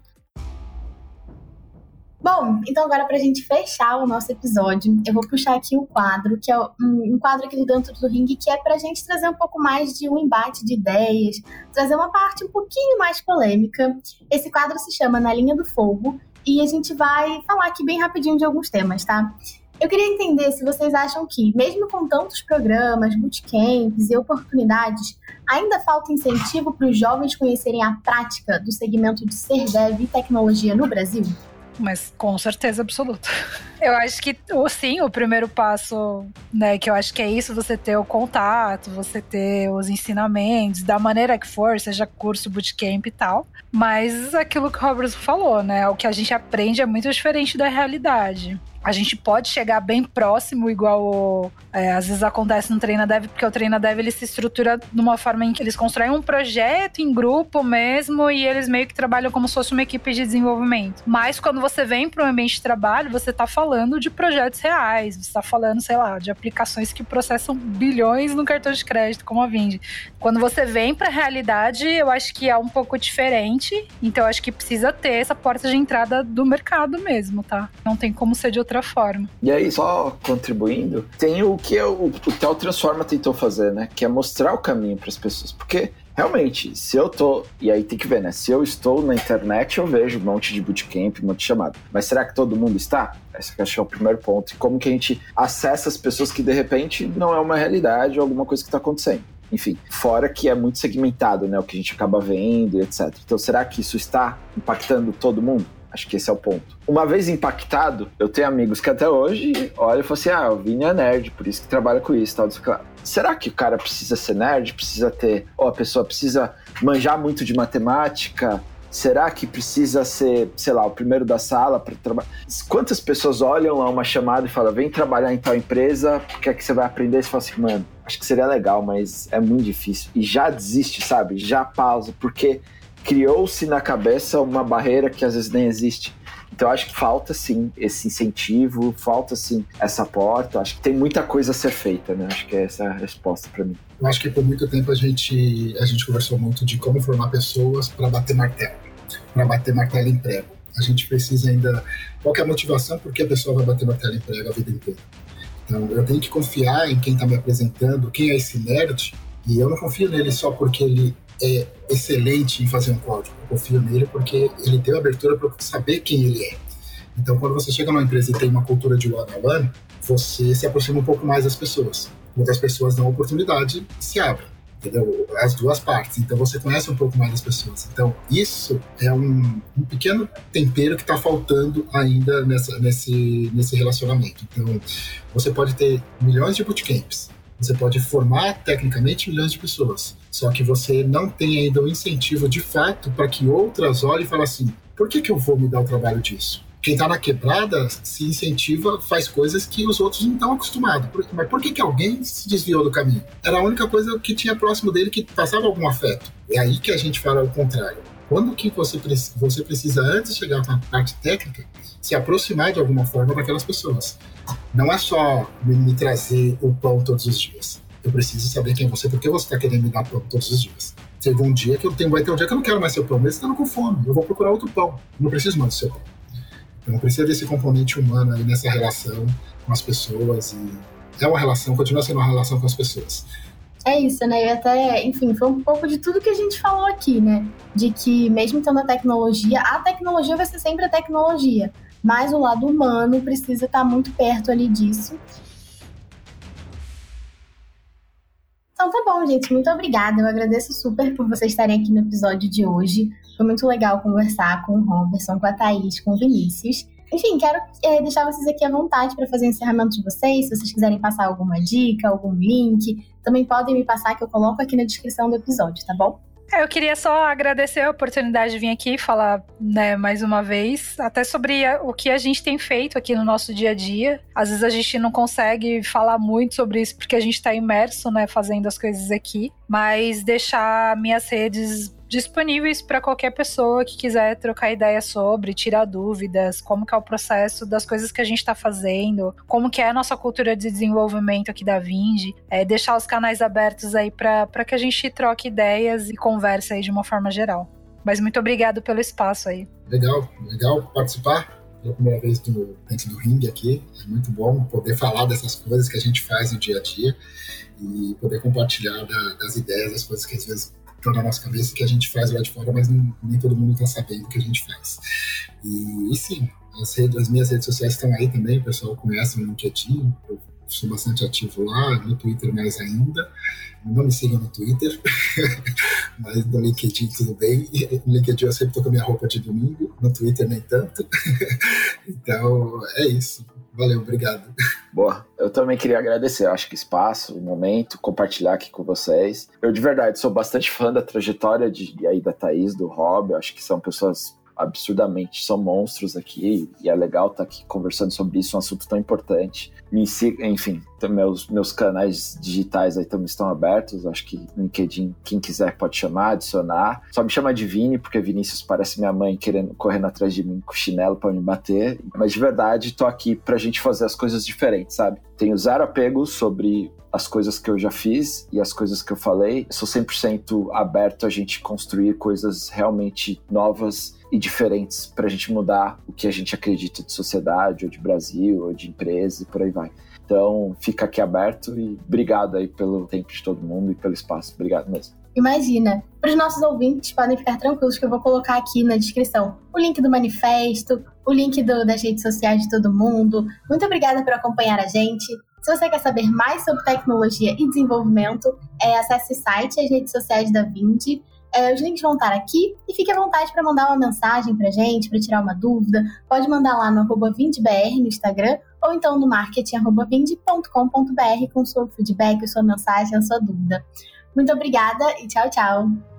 Bom, então agora para a gente fechar o nosso episódio, eu vou puxar aqui um quadro, que é um, um quadro aqui dentro do ringue, que é para a gente trazer um pouco mais de um embate de ideias, trazer uma parte um pouquinho mais polêmica. Esse quadro se chama Na Linha do Fogo e a gente vai falar aqui bem rapidinho de alguns temas, tá? Eu queria entender se vocês acham que, mesmo com tantos programas, bootcamps e oportunidades, ainda falta incentivo para os jovens conhecerem a prática do segmento de ser dev e tecnologia no Brasil? Mas com certeza absoluta. *laughs* Eu acho que, sim, o primeiro passo, né, que eu acho que é isso, você ter o contato, você ter os ensinamentos, da maneira que for, seja curso, bootcamp e tal. Mas aquilo que o Robertson falou, né, o que a gente aprende é muito diferente da realidade. A gente pode chegar bem próximo, igual é, às vezes acontece no Treina Dev, porque o Treina Dev ele se estrutura de uma forma em que eles constroem um projeto em grupo mesmo e eles meio que trabalham como se fosse uma equipe de desenvolvimento. Mas quando você vem para o ambiente de trabalho, você está falando de projetos reais, você está falando, sei lá, de aplicações que processam bilhões no cartão de crédito, como a Vind. Quando você vem para a realidade, eu acho que é um pouco diferente, então eu acho que precisa ter essa porta de entrada do mercado mesmo, tá? Não tem como ser de outra outra forma. E aí, só contribuindo, tem o que o, o Tel Transforma tentou fazer, né? Que é mostrar o caminho para as pessoas. Porque realmente, se eu tô. E aí tem que ver, né? Se eu estou na internet, eu vejo um monte de bootcamp, um monte de chamada. Mas será que todo mundo está? Esse acho que é o primeiro ponto. E como que a gente acessa as pessoas que de repente não é uma realidade ou alguma coisa que está acontecendo. Enfim, fora que é muito segmentado, né? O que a gente acaba vendo e etc. Então, será que isso está impactando todo mundo? Acho que esse é o ponto. Uma vez impactado, eu tenho amigos que até hoje olham e falam assim: ah, o Vini é nerd, por isso que trabalha com isso tal. Será que o cara precisa ser nerd? Precisa ter. Ou a pessoa precisa manjar muito de matemática? Será que precisa ser, sei lá, o primeiro da sala para trabalhar? Quantas pessoas olham lá uma chamada e falam, vem trabalhar em tal empresa, porque é que você vai aprender? E você fala assim, mano, acho que seria legal, mas é muito difícil. E já desiste, sabe? Já pausa, porque criou-se na cabeça uma barreira que às vezes nem existe. Então acho que falta sim esse incentivo, falta sim essa porta. Acho que tem muita coisa a ser feita, né? Acho que é essa a resposta para mim. Eu acho que por muito tempo a gente a gente conversou muito de como formar pessoas para bater martelo, para bater martelo em emprego. A gente precisa ainda qual é a motivação porque a pessoa vai bater martelo em emprego a vida inteira. Então eu tenho que confiar em quem está me apresentando, quem é esse nerd, e eu não confio nele só porque ele é excelente em fazer um código. Eu confio nele porque ele deu abertura para saber quem ele é. Então, quando você chega numa empresa e tem uma cultura de one-on-one, você se aproxima um pouco mais das pessoas. Muitas pessoas dão oportunidade e se abrem, entendeu? As duas partes. Então, você conhece um pouco mais das pessoas. Então, isso é um, um pequeno tempero que está faltando ainda nessa, nesse, nesse relacionamento. Então, você pode ter milhões de bootcamps, você pode formar tecnicamente milhões de pessoas, só que você não tem ainda um incentivo de fato para que outras olhem e falem assim: por que, que eu vou me dar o trabalho disso? Quem está na quebrada se incentiva, faz coisas que os outros não estão acostumados. Mas por que, que alguém se desviou do caminho? Era a única coisa que tinha próximo dele que passava algum afeto. É aí que a gente fala o contrário. Quando que você, você precisa, antes de chegar na parte técnica, se aproximar de alguma forma daquelas pessoas. Não é só me, trazer o pão todos os dias. Eu preciso saber quem é você, porque você está querendo me dar pão todos os dias. Teve um dia que eu tenho, vai ter um dia que eu não quero mais seu pão, mas estando com fome. Eu vou procurar outro pão. Eu não preciso mais do seu pão. Eu não preciso desse componente humano aí nessa relação com as pessoas. E é uma relação, continua sendo uma relação com as pessoas. É isso, né? E até, enfim, foi um pouco de tudo que a gente falou aqui, né? De que mesmo tendo a tecnologia, a tecnologia vai ser sempre a tecnologia mas o lado humano precisa estar muito perto ali disso. Então tá bom, gente. Muito obrigada. Eu agradeço super por vocês estarem aqui no episódio de hoje. Foi muito legal conversar com o Robertson, com a Thaís, com o Vinícius. Enfim, quero é, deixar vocês aqui à vontade para fazer o encerramento de vocês. Se vocês quiserem passar alguma dica, algum link, também podem me passar que eu coloco aqui na descrição do episódio, tá bom? É, eu queria só agradecer a oportunidade de vir aqui falar né, mais uma vez, até sobre o que a gente tem feito aqui no nosso dia a dia. Às vezes a gente não consegue falar muito sobre isso porque a gente está imerso, né, fazendo as coisas aqui, mas deixar minhas redes disponíveis para qualquer pessoa que quiser trocar ideia sobre, tirar dúvidas, como que é o processo das coisas que a gente está fazendo, como que é a nossa cultura de desenvolvimento aqui da Vindi, é, deixar os canais abertos aí para que a gente troque ideias e converse aí de uma forma geral. Mas muito obrigado pelo espaço aí. Legal, legal participar pela primeira vez do, dentro do ringue aqui. É muito bom poder falar dessas coisas que a gente faz no dia a dia e poder compartilhar da, das ideias, das coisas que às vezes estão na nossa cabeça que a gente faz lá de fora, mas nem, nem todo mundo está sabendo o que a gente faz. E, e sim, as, redes, as, minhas redes sociais estão aí também, o pessoal conhece o LinkedIn, eu sou bastante ativo lá, no Twitter mais ainda. Não me sigam no Twitter, *laughs* mas no LinkedIn tudo bem. No LinkedIn eu sempre estou com a minha roupa de domingo, no Twitter nem tanto. *laughs* então é isso. Valeu, obrigado. Boa, eu também queria agradecer, acho que espaço, momento, compartilhar aqui com vocês. Eu de verdade sou bastante fã da trajetória de, aí da Thaís, do Rob, acho que são pessoas absurdamente. São monstros aqui e é legal estar tá aqui conversando sobre isso, um assunto tão importante. Me enfim, meus, meus canais digitais aí também estão abertos. Acho que LinkedIn, quem quiser pode chamar, adicionar. Só me chama de Vini, porque Vinícius parece minha mãe querendo correndo atrás de mim com chinelo para me bater. Mas de verdade, tô aqui pra gente fazer as coisas diferentes, sabe? Tenho zero apego sobre as coisas que eu já fiz e as coisas que eu falei. Sou 100% aberto a gente construir coisas realmente novas e diferentes para a gente mudar o que a gente acredita de sociedade, ou de Brasil, ou de empresa e por aí vai. Então, fica aqui aberto e obrigado aí pelo tempo de todo mundo e pelo espaço. Obrigado mesmo. Imagina, para os nossos ouvintes podem ficar tranquilos que eu vou colocar aqui na descrição o link do manifesto, o link do, das redes sociais de todo mundo. Muito obrigada por acompanhar a gente. Se você quer saber mais sobre tecnologia e desenvolvimento, é, acesse o site e as redes sociais da Vindi. É, os links vão estar aqui e fique à vontade para mandar uma mensagem para gente, para tirar uma dúvida. Pode mandar lá no arroba VindiBR no Instagram ou então no marketing.vindi.com.br com seu feedback, sua mensagem, sua dúvida. Muito obrigada e tchau, tchau!